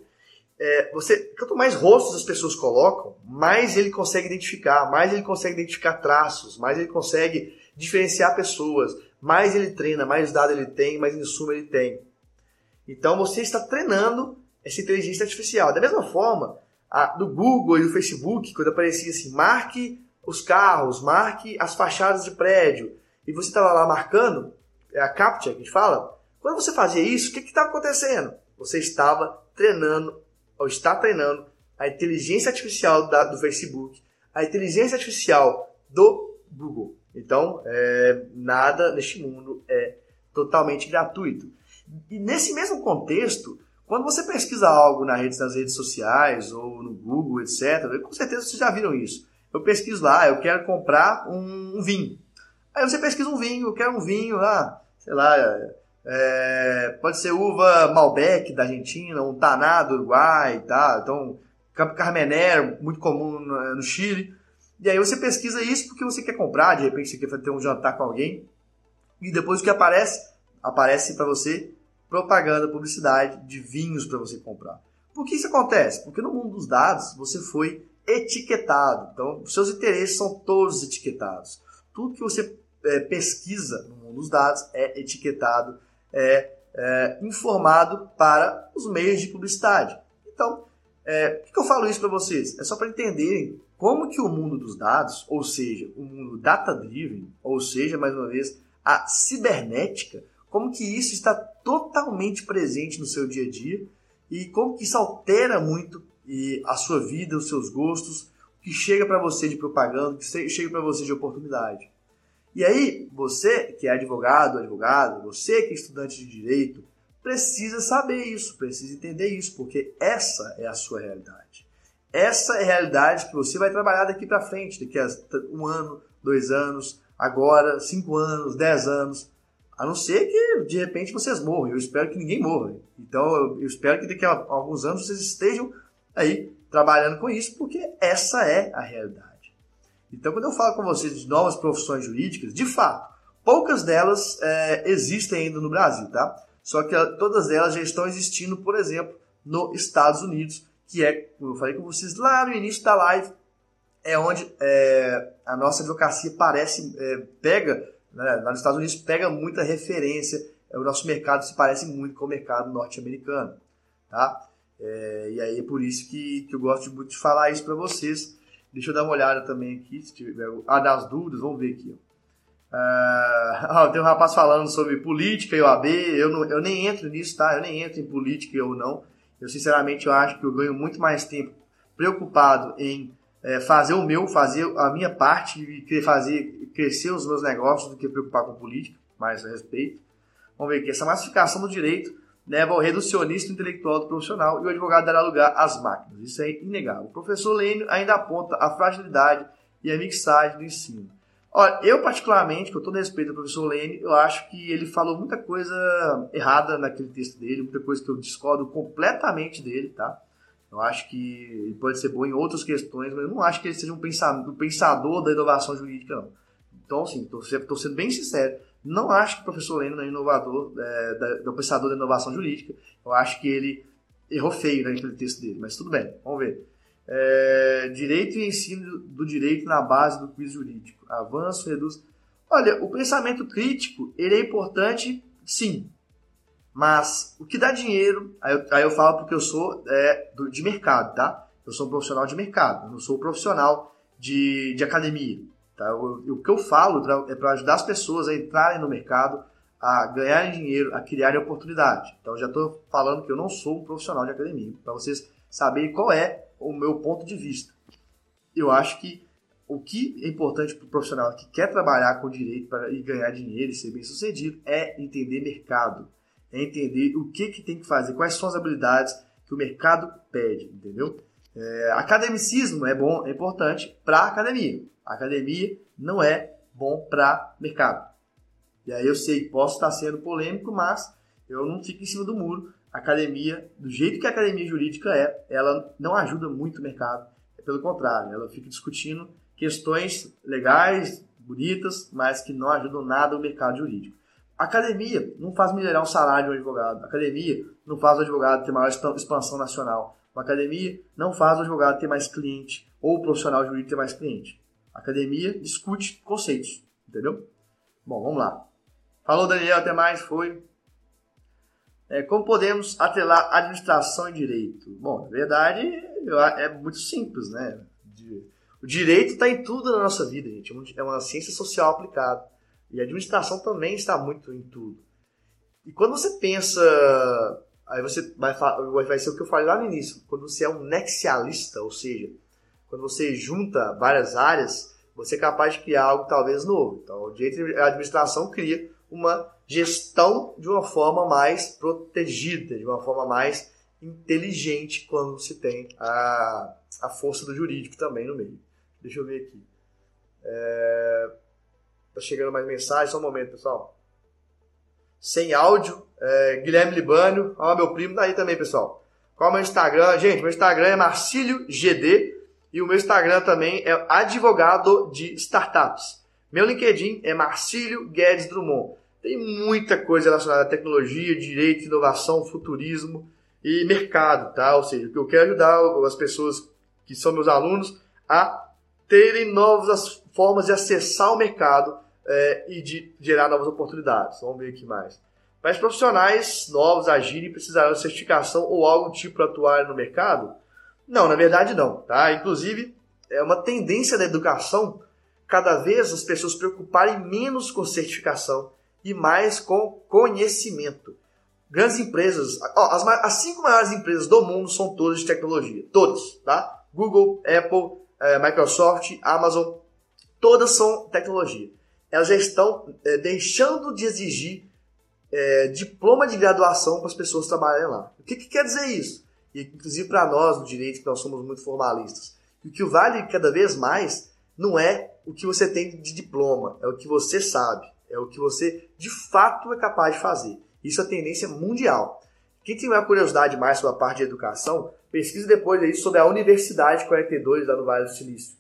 é, você, quanto mais rostos as pessoas colocam, mais ele consegue identificar, mais ele consegue identificar traços, mais ele consegue diferenciar pessoas, mais ele treina, mais dado ele tem, mais insumo ele tem. Então você está treinando essa inteligência artificial. Da mesma forma, a, do Google e do Facebook, quando aparecia assim, marque os carros, marque as fachadas de prédio, e você estava lá marcando, é a CAPTCHA que a gente fala, quando você fazia isso, o que estava acontecendo? Você estava treinando, ou está treinando, a inteligência artificial da, do Facebook, a inteligência artificial do Google. Então, é, nada neste mundo é totalmente gratuito. E nesse mesmo contexto, quando você pesquisa algo nas redes, nas redes sociais ou no Google, etc., com certeza vocês já viram isso. Eu pesquiso lá, eu quero comprar um, um vinho. Aí você pesquisa um vinho, eu quero um vinho lá, sei lá, é, pode ser uva Malbec da Argentina, um Taná do Uruguai, tá? Então, Carmener, muito comum no, no Chile. E aí você pesquisa isso porque você quer comprar, de repente você quer ter um jantar com alguém. E depois o que aparece? Aparece para você propaganda, publicidade de vinhos para você comprar. Por que isso acontece? Porque no mundo dos dados você foi etiquetado. Então, seus interesses são todos etiquetados. Tudo que você é, pesquisa no mundo dos dados é etiquetado, é, é informado para os meios de publicidade. Então, é, por que eu falo isso para vocês? É só para entenderem como que o mundo dos dados, ou seja, o mundo data-driven, ou seja, mais uma vez, a cibernética, como que isso está totalmente presente no seu dia a dia e como que isso altera muito a sua vida, os seus gostos, o que chega para você de propaganda, o que chega para você de oportunidade. E aí, você que é advogado, advogado, você que é estudante de direito, precisa saber isso, precisa entender isso, porque essa é a sua realidade. Essa é a realidade que você vai trabalhar daqui para frente, daqui a um ano, dois anos, agora, cinco anos, dez anos. A não ser que de repente vocês morram. Eu espero que ninguém morra. Então eu espero que daqui a alguns anos vocês estejam aí trabalhando com isso, porque essa é a realidade. Então quando eu falo com vocês de novas profissões jurídicas, de fato, poucas delas é, existem ainda no Brasil, tá? Só que todas elas já estão existindo, por exemplo, nos Estados Unidos que é, como eu falei com vocês lá no início da live, é onde é, a nossa advocacia parece, é, pega, né, lá nos Estados Unidos, pega muita referência, é, o nosso mercado se parece muito com o mercado norte-americano, tá? É, e aí é por isso que, que eu gosto muito de falar isso para vocês. Deixa eu dar uma olhada também aqui, se tiver ah, das dúvidas, vamos ver aqui. Uh, tem um rapaz falando sobre política e OAB, eu, não, eu nem entro nisso, tá? Eu nem entro em política ou não. Eu sinceramente eu acho que eu ganho muito mais tempo preocupado em é, fazer o meu, fazer a minha parte e fazer crescer os meus negócios do que preocupar com política, mais a respeito. Vamos ver aqui, essa massificação do direito leva ao reducionista intelectual do profissional e o advogado dará lugar às máquinas. Isso é inegável. O professor Lênio ainda aponta a fragilidade e a mixagem do ensino. Olha, eu particularmente, com todo respeito ao professor Lênio, eu acho que ele falou muita coisa errada naquele texto dele, muita coisa que eu discordo completamente dele, tá? Eu acho que ele pode ser bom em outras questões, mas eu não acho que ele seja um pensador, um pensador da inovação jurídica, não. Então, assim, estou sendo bem sincero. Não acho que o professor Lênin é inovador, é, da, do pensador da inovação jurídica. Eu acho que ele errou feio né, naquele texto dele, mas tudo bem, vamos ver. É, direito e ensino do direito na base do quiz jurídico. Avanço, reduz. Olha, o pensamento crítico, ele é importante, sim. Mas o que dá dinheiro, aí eu, aí eu falo porque eu sou é, do, de mercado, tá? Eu sou um profissional de mercado, não sou um profissional de, de academia. Tá? O, o que eu falo é para ajudar as pessoas a entrarem no mercado, a ganharem dinheiro, a criarem oportunidade. Então já estou falando que eu não sou um profissional de academia, para vocês saberem qual é o meu ponto de vista. Eu acho que o que é importante para o profissional que quer trabalhar com direito para e ganhar dinheiro e ser bem sucedido é entender mercado, é entender o que, que tem que fazer, quais são as habilidades que o mercado pede, entendeu? É, academicismo é bom, é importante para a academia. A academia não é bom para mercado. E aí eu sei, posso estar sendo polêmico, mas eu não fico em cima do muro. A academia, do jeito que a academia jurídica é, ela não ajuda muito o mercado. É pelo contrário, ela fica discutindo questões legais, bonitas, mas que não ajudam nada o mercado jurídico. A academia não faz melhorar o salário de um advogado. A academia não faz o advogado ter maior expansão nacional. Uma academia não faz o advogado ter mais cliente ou o profissional jurídico ter mais cliente. Academia discute conceitos, entendeu? Bom, vamos lá. Falou, Daniel, até mais, foi. É, como podemos atrelar administração e direito? Bom, na verdade, é muito simples, né? O direito está em tudo na nossa vida, gente. É uma ciência social aplicada. E a administração também está muito em tudo. E quando você pensa. Aí você vai, vai ser o que eu falei lá no início. Quando você é um nexialista, ou seja, quando você junta várias áreas, você é capaz de criar algo talvez novo. Então, o direito de administração cria uma gestão de uma forma mais protegida, de uma forma mais inteligente quando se tem a, a força do jurídico também no meio. Deixa eu ver aqui. É, tá chegando mais mensagem, só um momento, pessoal. Sem áudio. É, Guilherme Libânio, ó, meu primo tá aí também, pessoal. Qual é o meu Instagram? Gente, meu Instagram é Marcílio GD. E o meu Instagram também é advogado de startups. Meu LinkedIn é Marcílio Guedes Drummond. Tem muita coisa relacionada à tecnologia, direito, inovação, futurismo e mercado, tá? Ou seja, eu quero ajudar as pessoas que são meus alunos a terem novas formas de acessar o mercado é, e de gerar novas oportunidades. Vamos ver aqui mais. Mas profissionais novos agirem precisarão de certificação ou algo tipo para atuar no mercado? Não, na verdade não, tá? Inclusive, é uma tendência da educação cada vez as pessoas preocuparem menos com certificação e mais com conhecimento. Grandes empresas, ó, as, as cinco maiores empresas do mundo são todas de tecnologia, todas, tá? Google, Apple, é, Microsoft, Amazon, todas são tecnologia. Elas já estão é, deixando de exigir é, diploma de graduação para as pessoas trabalharem lá. O que, que quer dizer isso? E inclusive para nós no direito, que nós somos muito formalistas. E o que vale cada vez mais não é o que você tem de diploma, é o que você sabe, é o que você de fato é capaz de fazer. Isso é tendência mundial. Quem tiver curiosidade mais sobre a parte de educação, pesquise depois aí sobre a Universidade 42 lá no Vale do Silício.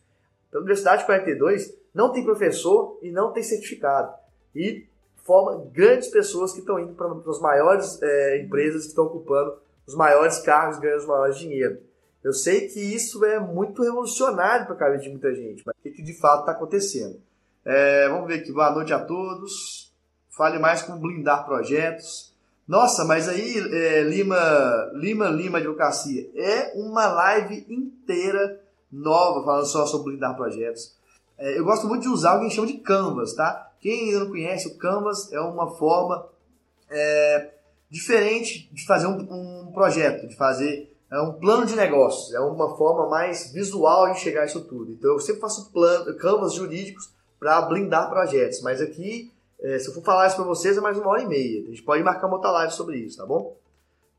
A Universidade 42 não tem professor e não tem certificado. E forma grandes pessoas que estão indo para as maiores é, empresas que estão ocupando os maiores cargos ganham os maiores dinheiro. Eu sei que isso é muito revolucionário para a cabeça de muita gente, mas o que, que de fato está acontecendo? É, vamos ver aqui, boa noite a todos. Fale mais como blindar projetos. Nossa, mas aí, é, Lima, Lima, Lima Advocacia, é uma live inteira nova falando só sobre blindar projetos. É, eu gosto muito de usar o que a gente chama de Canvas, tá? Quem ainda não conhece, o Canvas é uma forma é, diferente de fazer um, um, projeto, de fazer é um plano de negócios, é uma forma mais visual de chegar a isso tudo. Então eu sempre faço canvas jurídicos para blindar projetos, mas aqui, é, se eu for falar isso para vocês, é mais uma hora e meia. A gente pode marcar uma outra live sobre isso, tá bom?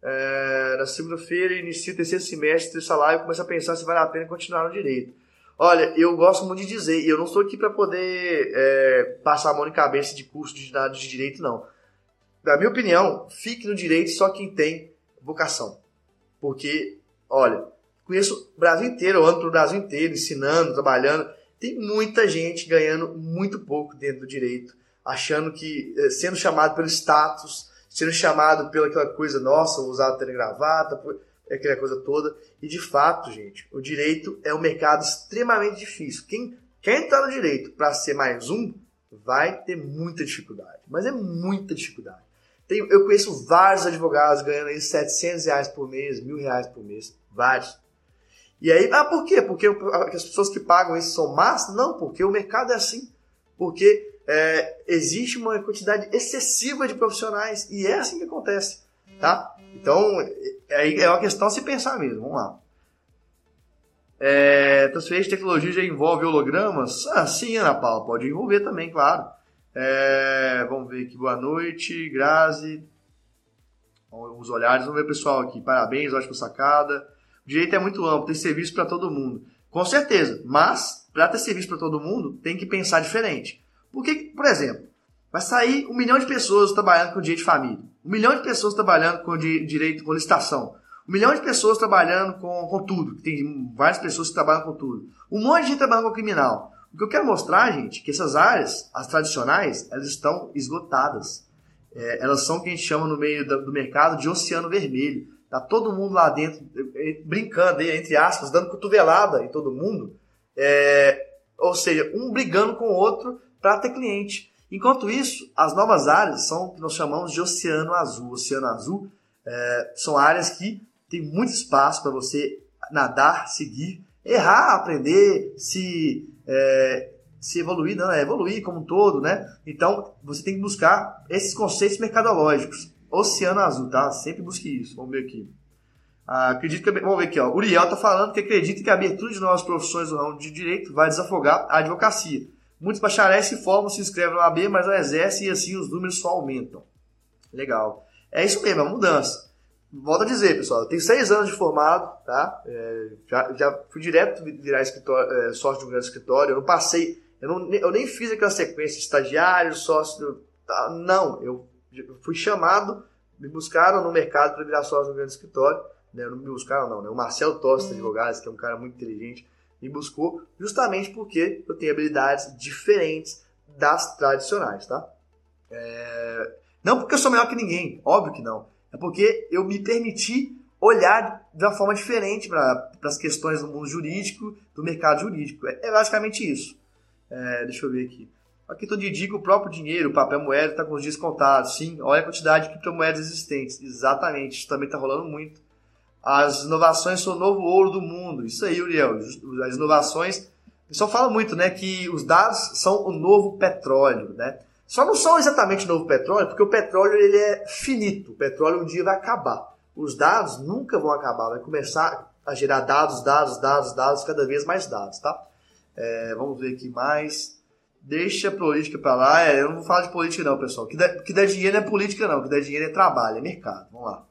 É, na segunda-feira, inicio o terceiro semestre dessa live, começo a pensar se vale a pena continuar no direito. Olha, eu gosto muito de dizer, e eu não estou aqui para poder é, passar a mão em cabeça de curso de de direito, não. Na minha opinião, fique no direito só quem tem vocação. Porque, olha, conheço o Brasil inteiro, eu ando para o Brasil inteiro, ensinando, trabalhando. Tem muita gente ganhando muito pouco dentro do direito, achando que, eh, sendo chamado pelo status, sendo chamado pela aquela coisa, nossa, usar ter gravata, aquela coisa toda. E de fato, gente, o direito é um mercado extremamente difícil. Quem quer entrar no direito para ser mais um, vai ter muita dificuldade. Mas é muita dificuldade. Tem, eu conheço vários advogados ganhando aí 700 reais por mês, mil reais por mês. Vários. E aí, ah, por quê? Porque as pessoas que pagam isso são más? Não, porque o mercado é assim. Porque é, existe uma quantidade excessiva de profissionais e é assim que acontece, tá? Então, é, é uma questão a se pensar mesmo. Vamos lá. É, transferência de tecnologia já envolve hologramas? Ah, sim, Ana Paula, pode envolver também, claro. É, vamos ver aqui, boa noite, Grazi. Os olhares, vamos ver pessoal aqui. Parabéns, ótima sacada. O direito é muito amplo, tem serviço para todo mundo. Com certeza, mas para ter serviço para todo mundo, tem que pensar diferente. Porque, por exemplo, vai sair um milhão de pessoas trabalhando com direito de família, um milhão de pessoas trabalhando com direito com licitação, um milhão de pessoas trabalhando com, com tudo, tem várias pessoas que trabalham com tudo, um monte de gente trabalhando com criminal. O que eu quero mostrar, gente, é que essas áreas, as tradicionais, elas estão esgotadas. É, elas são o que a gente chama no meio do mercado de oceano vermelho. Tá todo mundo lá dentro eh, brincando, entre aspas, dando cotovelada em todo mundo. É, ou seja, um brigando com o outro para ter cliente. Enquanto isso, as novas áreas são o que nós chamamos de oceano azul. Oceano azul é, são áreas que tem muito espaço para você nadar, seguir, errar, aprender, se é, se evoluir, não, é evoluir como um todo, né? Então, você tem que buscar esses conceitos mercadológicos. Oceano Azul, tá? Sempre busque isso. Vamos ver aqui. Ah, acredito que, vamos ver aqui, ó. Uriel tá falando que acredita que a abertura de novas profissões no ramo de direito vai desafogar a advocacia. Muitos bacharéis se formam, se inscrevem no AB, mas não exercem e assim os números só aumentam. Legal. É isso mesmo, é uma mudança. Volto a dizer, pessoal, eu tenho seis anos de formado, tá? É, já, já fui direto virar escritório, é, sócio de um grande escritório. Eu não passei, eu, não, eu nem fiz aquela sequência de estagiário, sócio. Tá, não, eu, eu fui chamado, me buscaram no mercado para virar sócio de um grande escritório. Né? Não me buscaram, não, né? O Marcelo Tosta Advogados, que é um cara muito inteligente, me buscou justamente porque eu tenho habilidades diferentes das tradicionais, tá? É... Não porque eu sou melhor que ninguém, óbvio que não é porque eu me permiti olhar de uma forma diferente para as questões do mundo jurídico, do mercado jurídico. É, é basicamente isso. É, deixa eu ver aqui. Aqui todo digo o próprio dinheiro, o papel moeda está com os dias contados. Sim, olha a quantidade de criptomoedas existentes. Exatamente, isso também está rolando muito. As inovações são o novo ouro do mundo. Isso aí, Uriel. As inovações. O pessoal fala muito, né? Que os dados são o novo petróleo, né? Só não são exatamente novo petróleo, porque o petróleo ele é finito. O petróleo um dia vai acabar. Os dados nunca vão acabar, vai começar a gerar dados, dados, dados, dados, cada vez mais dados, tá? É, vamos ver aqui mais. Deixa a política para lá. É, eu não vou falar de política não, pessoal. Que dá, que dá dinheiro não é política não, que dá dinheiro é trabalho, é mercado. Vamos lá.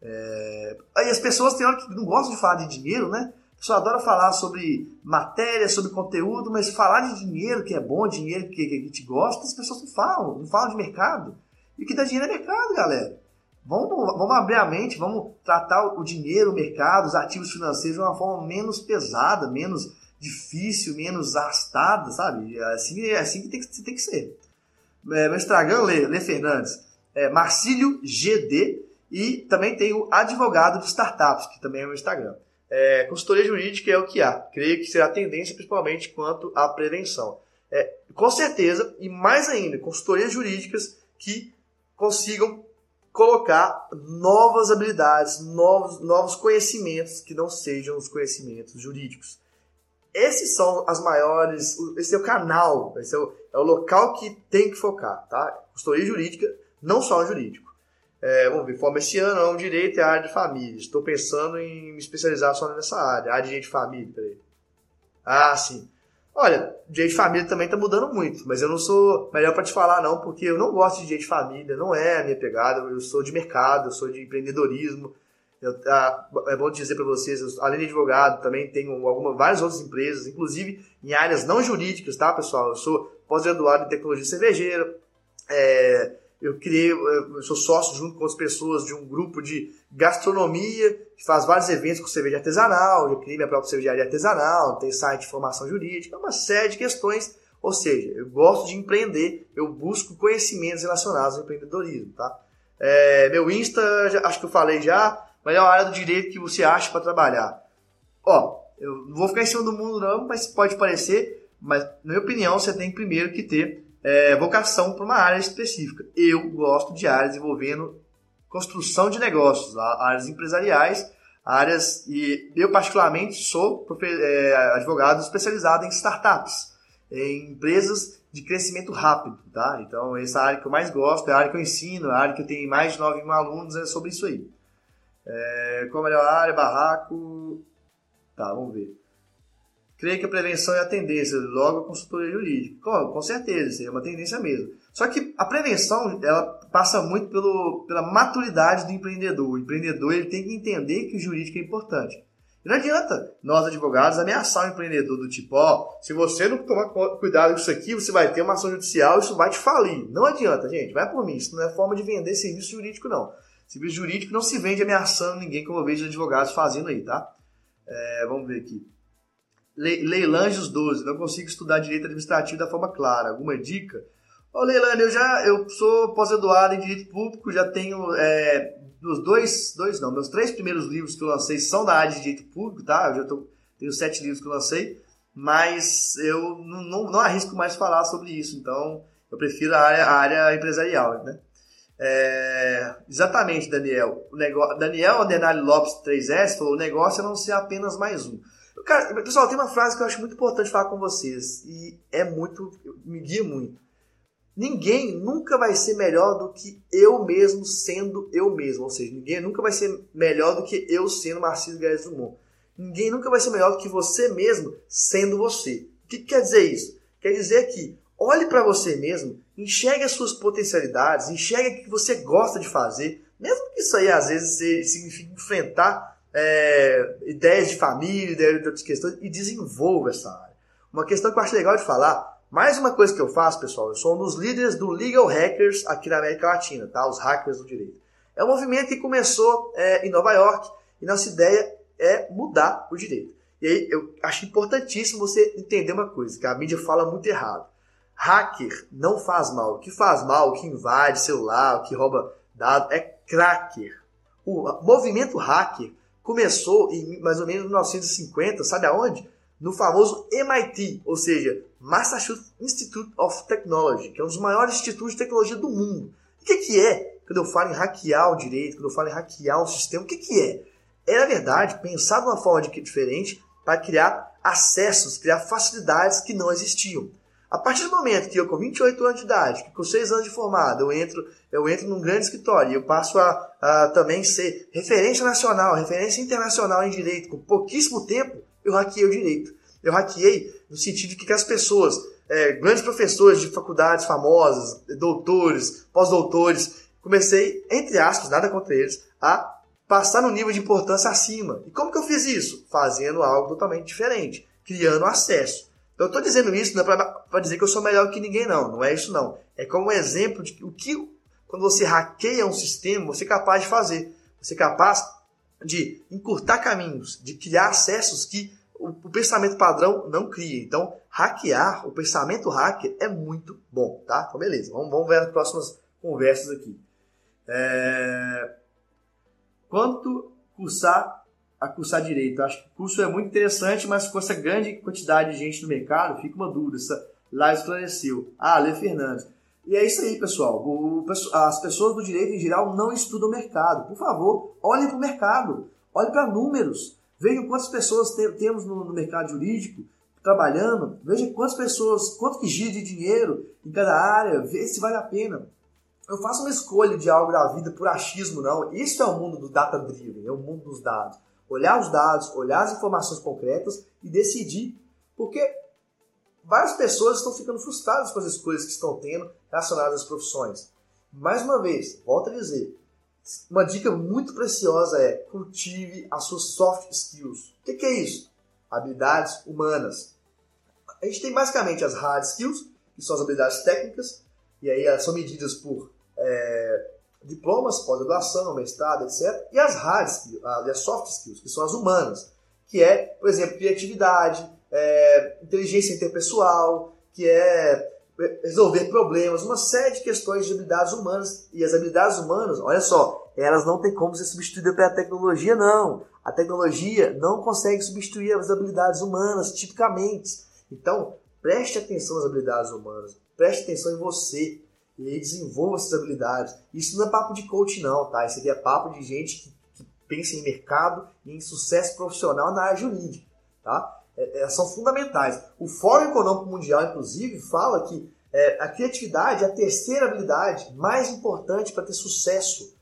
É... Aí as pessoas tem hora que não gostam de falar de dinheiro, né? Pessoa adora falar sobre matéria, sobre conteúdo, mas falar de dinheiro, que é bom, dinheiro que, que a gente gosta, as pessoas não falam, não falam de mercado. E o que dá dinheiro é mercado, galera. Vamos, vamos abrir a mente, vamos tratar o dinheiro, o mercado, os ativos financeiros de uma forma menos pesada, menos difícil, menos arrastada, sabe? É assim, é assim que tem que, tem que ser. É, meu Instagram, Lê, Lê Fernandes, é Marcílio GD, e também tem o Advogado de Startups, que também é meu Instagram. É, consultoria jurídica é o que há. Creio que será tendência principalmente quanto à prevenção. É, com certeza, e mais ainda, consultorias jurídicas que consigam colocar novas habilidades, novos, novos conhecimentos que não sejam os conhecimentos jurídicos. Esses são as maiores, esse é o canal, esse é o, é o local que tem que focar, tá? Consultoria jurídica, não só o jurídico. É, vamos ver, forma esse ano, é um direito e área de família. Estou pensando em me especializar só nessa área, área de direito de família, peraí. Ah, sim. Olha, direito de família também está mudando muito, mas eu não sou melhor para te falar não, porque eu não gosto de direito de família, não é a minha pegada, eu sou de mercado, eu sou de empreendedorismo. Eu, ah, é bom dizer para vocês, eu, além de advogado, também tenho alguma, várias outras empresas, inclusive em áreas não jurídicas, tá, pessoal? Eu sou pós-graduado em tecnologia cervejeira, é, eu criei, eu sou sócio junto com outras pessoas de um grupo de gastronomia que faz vários eventos com cerveja artesanal. Eu criei minha própria cervejaria artesanal, tem site de formação jurídica, uma série de questões. Ou seja, eu gosto de empreender, eu busco conhecimentos relacionados ao empreendedorismo, tá? É, meu Insta, acho que eu falei já, melhor área do direito que você acha para trabalhar. Ó, eu não vou ficar em cima do mundo não, mas pode parecer, mas na minha opinião você tem primeiro que ter é, vocação para uma área específica. Eu gosto de áreas envolvendo construção de negócios, áreas empresariais, áreas e eu particularmente sou é, advogado especializado em startups, em empresas de crescimento rápido, tá? Então essa área que eu mais gosto, é a área que eu ensino, é a área que eu tenho mais de 9 mil alunos, é sobre isso aí. É, qual a melhor área? Barraco. Tá, vamos ver. Creio que a prevenção é a tendência, logo a consultoria jurídica. Com, certeza, é uma tendência mesmo. Só que a prevenção, ela passa muito pelo, pela maturidade do empreendedor. O empreendedor ele tem que entender que o jurídico é importante. E não adianta nós, advogados, ameaçar o empreendedor do tipo, ó, se você não tomar cuidado com isso aqui, você vai ter uma ação judicial, isso vai te falir. Não adianta, gente, vai por mim. Isso não é forma de vender serviço jurídico, não. Serviço jurídico não se vende ameaçando ninguém, como eu vejo advogados fazendo aí, tá? É, vamos ver aqui. Leilanjos 12, não consigo estudar direito administrativo da forma clara. Alguma dica? Ô Leilane, eu já eu sou pós-graduado em direito público, já tenho é, os dois, dois não, meus três primeiros livros que eu lancei são da área de direito público, tá? Eu já tô, tenho sete livros que eu lancei, mas eu não, não, não arrisco mais falar sobre isso, então eu prefiro a área, a área empresarial, né? É, exatamente, Daniel. O negócio, Daniel Adenali Lopes 3S falou: o negócio é não ser apenas mais um. Cara, pessoal, tem uma frase que eu acho muito importante falar com vocês e é muito, me guia muito. Ninguém nunca vai ser melhor do que eu mesmo sendo eu mesmo. Ou seja, ninguém nunca vai ser melhor do que eu sendo Marcelo Guedes Dumont. Ninguém nunca vai ser melhor do que você mesmo sendo você. O que, que quer dizer isso? Quer dizer que olhe para você mesmo, enxergue as suas potencialidades, enxergue o que você gosta de fazer, mesmo que isso aí às vezes signifique enfrentar é, ideias de família, ideias de outras questões e desenvolva essa área. Uma questão que eu acho legal de falar, mais uma coisa que eu faço, pessoal, eu sou um dos líderes do Legal Hackers aqui na América Latina, tá? Os hackers do direito. É um movimento que começou é, em Nova York e nossa ideia é mudar o direito. E aí eu acho importantíssimo você entender uma coisa, que a mídia fala muito errado. Hacker não faz mal. O que faz mal, o que invade celular, o que rouba dados, é cracker. O movimento hacker começou em mais ou menos 1950, sabe aonde? No famoso MIT, ou seja, Massachusetts Institute of Technology, que é um dos maiores institutos de tecnologia do mundo. O que, que é quando eu falo em hackear o direito, quando eu falo em hackear um sistema? O que, que é? É, na verdade, pensar de uma forma diferente para criar acessos, criar facilidades que não existiam. A partir do momento que eu, com 28 anos de idade, com 6 anos de formado, eu entro, eu entro num grande escritório e eu passo a, a, também ser referência nacional, referência internacional em direito, com pouquíssimo tempo, eu hackeei o direito. Eu hackeei no sentido de que as pessoas, é, grandes professores de faculdades famosas, doutores, pós-doutores, comecei, entre aspas, nada contra eles, a passar no nível de importância acima. E como que eu fiz isso? Fazendo algo totalmente diferente, criando acesso. Eu estou dizendo isso não é para dizer que eu sou melhor que ninguém, não. Não é isso, não. É como um exemplo de o que, quando você hackeia um sistema, você é capaz de fazer. Você é capaz de encurtar caminhos, de criar acessos que o, o pensamento padrão não cria. Então, hackear, o pensamento hacker é muito bom, tá? Então, beleza. Vamos, vamos ver as próximas conversas aqui. É... Quanto cursar a cursar direito. Acho que o curso é muito interessante, mas com essa grande quantidade de gente no mercado, fica uma dúvida. Essa, lá esclareceu. Ah, Lê Fernandes. E é isso aí, pessoal. O, as pessoas do direito em geral não estudam o mercado. Por favor, olhem para o mercado, olhem para números. Vejam quantas pessoas te, temos no, no, mercado jurídico trabalhando. Veja quantas pessoas, quanto que gira de dinheiro em cada área. Vê se vale a pena. Eu faço uma escolha de algo da vida por achismo, não. Isso é o mundo do data driven, é o mundo dos dados. Olhar os dados, olhar as informações concretas e decidir. Porque várias pessoas estão ficando frustradas com as escolhas que estão tendo relacionadas às profissões. Mais uma vez, volto a dizer, uma dica muito preciosa é cultive as suas soft skills. O que, é isso? Habilidades humanas. A gente tem basicamente as hard skills, que são as habilidades técnicas, e aí elas são medidas por é, diplomas, pós-graduação, mestrado, etc. E as hard skills, as soft skills, que são as humanas, que é, por exemplo, criatividade, é, inteligência interpessoal, que é resolver problemas, uma série de questões de habilidades humanas. E as habilidades humanas, olha só, elas não têm como ser substituídas pela tecnologia, não. A tecnologia não consegue substituir as habilidades humanas, tipicamente. Então, preste atenção nas habilidades humanas, preste atenção em você e aí desenvolva essas habilidades. Isso não é papo de coach, não, tá? Isso aqui é papo de gente que, que pensa em mercado e em sucesso profissional na área jurídica, tá? É, é, são fundamentais. O Fórum Econômico Mundial, inclusive, fala que é, a criatividade é a terceira habilidade mais importante para ter sucesso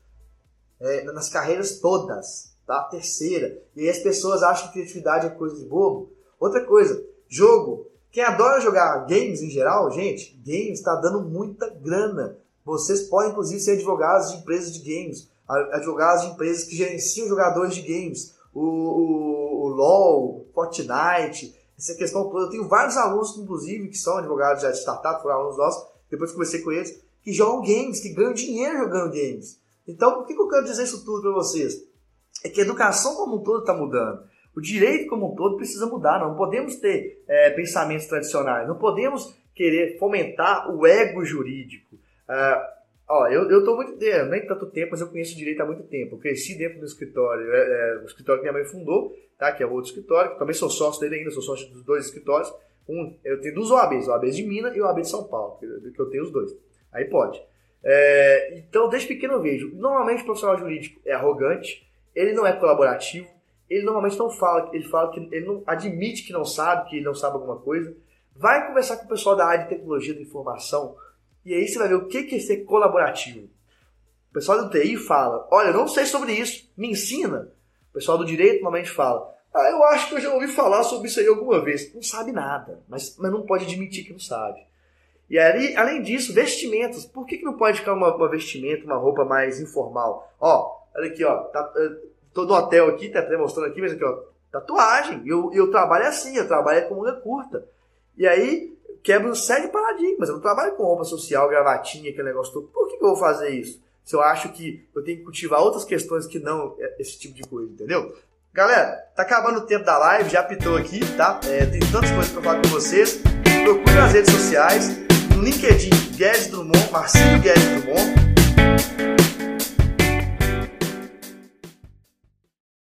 é, nas carreiras todas. Tá? A terceira. E aí as pessoas acham que criatividade é coisa de bobo. Outra coisa, jogo. Quem adora jogar games em geral, gente, games está dando muita grana. Vocês podem, inclusive, ser advogados de empresas de games, advogados de empresas que gerenciam jogadores de games. O, o, o LOL, Fortnite, essa questão toda. Eu tenho vários alunos, inclusive, que são advogados já de startup, foram alunos nossos, depois conversei com eles, que jogam games, que ganham dinheiro jogando games. Então, por que, que eu quero dizer isso tudo para vocês? É que a educação como um todo está mudando. O direito como um todo precisa mudar. Não podemos ter é, pensamentos tradicionais. Não podemos querer fomentar o ego jurídico. Uh, ó, eu, eu muito tempo, nem tanto tempo, mas eu conheço direito há muito tempo. Eu cresci dentro do escritório, é, é, o escritório que minha mãe fundou, tá? que é outro escritório, que também sou sócio dele ainda, sou sócio dos dois escritórios. Um, eu tenho duas OABs, o OAB de Minas e o OAB de São Paulo, que, que eu tenho os dois. Aí pode. É, então, desde pequeno eu vejo, normalmente o profissional jurídico é arrogante, ele não é colaborativo, ele normalmente não fala, ele fala que ele não admite que não sabe, que ele não sabe alguma coisa. Vai conversar com o pessoal da área de tecnologia da informação e aí você vai ver o que é ser colaborativo. O pessoal do TI fala, olha, não sei sobre isso, me ensina. O pessoal do direito normalmente fala, ah, eu acho que eu já ouvi falar sobre isso aí alguma vez. Não sabe nada, mas, mas não pode admitir que não sabe. E aí, além disso, vestimentas. Por que, que não pode ficar uma, uma vestimenta, uma roupa mais informal? Ó, olha aqui, ó. Tá, eh, tô no hotel aqui, tá até mostrando aqui, mas aqui, ó. Tatuagem. Eu, eu trabalho assim, eu trabalho com manga curta. E aí, quebra um série de paradigmas. Eu não trabalho com roupa social, gravatinha, aquele negócio todo. Por que, que eu vou fazer isso? Se eu acho que eu tenho que cultivar outras questões que não esse tipo de coisa, entendeu? Galera, tá acabando o tempo da live, já apitou aqui, tá? É, tem tantas coisas pra falar com vocês. Procure nas redes sociais, no LinkedIn, Guedes Drummond, Marcinho Guedes Drummond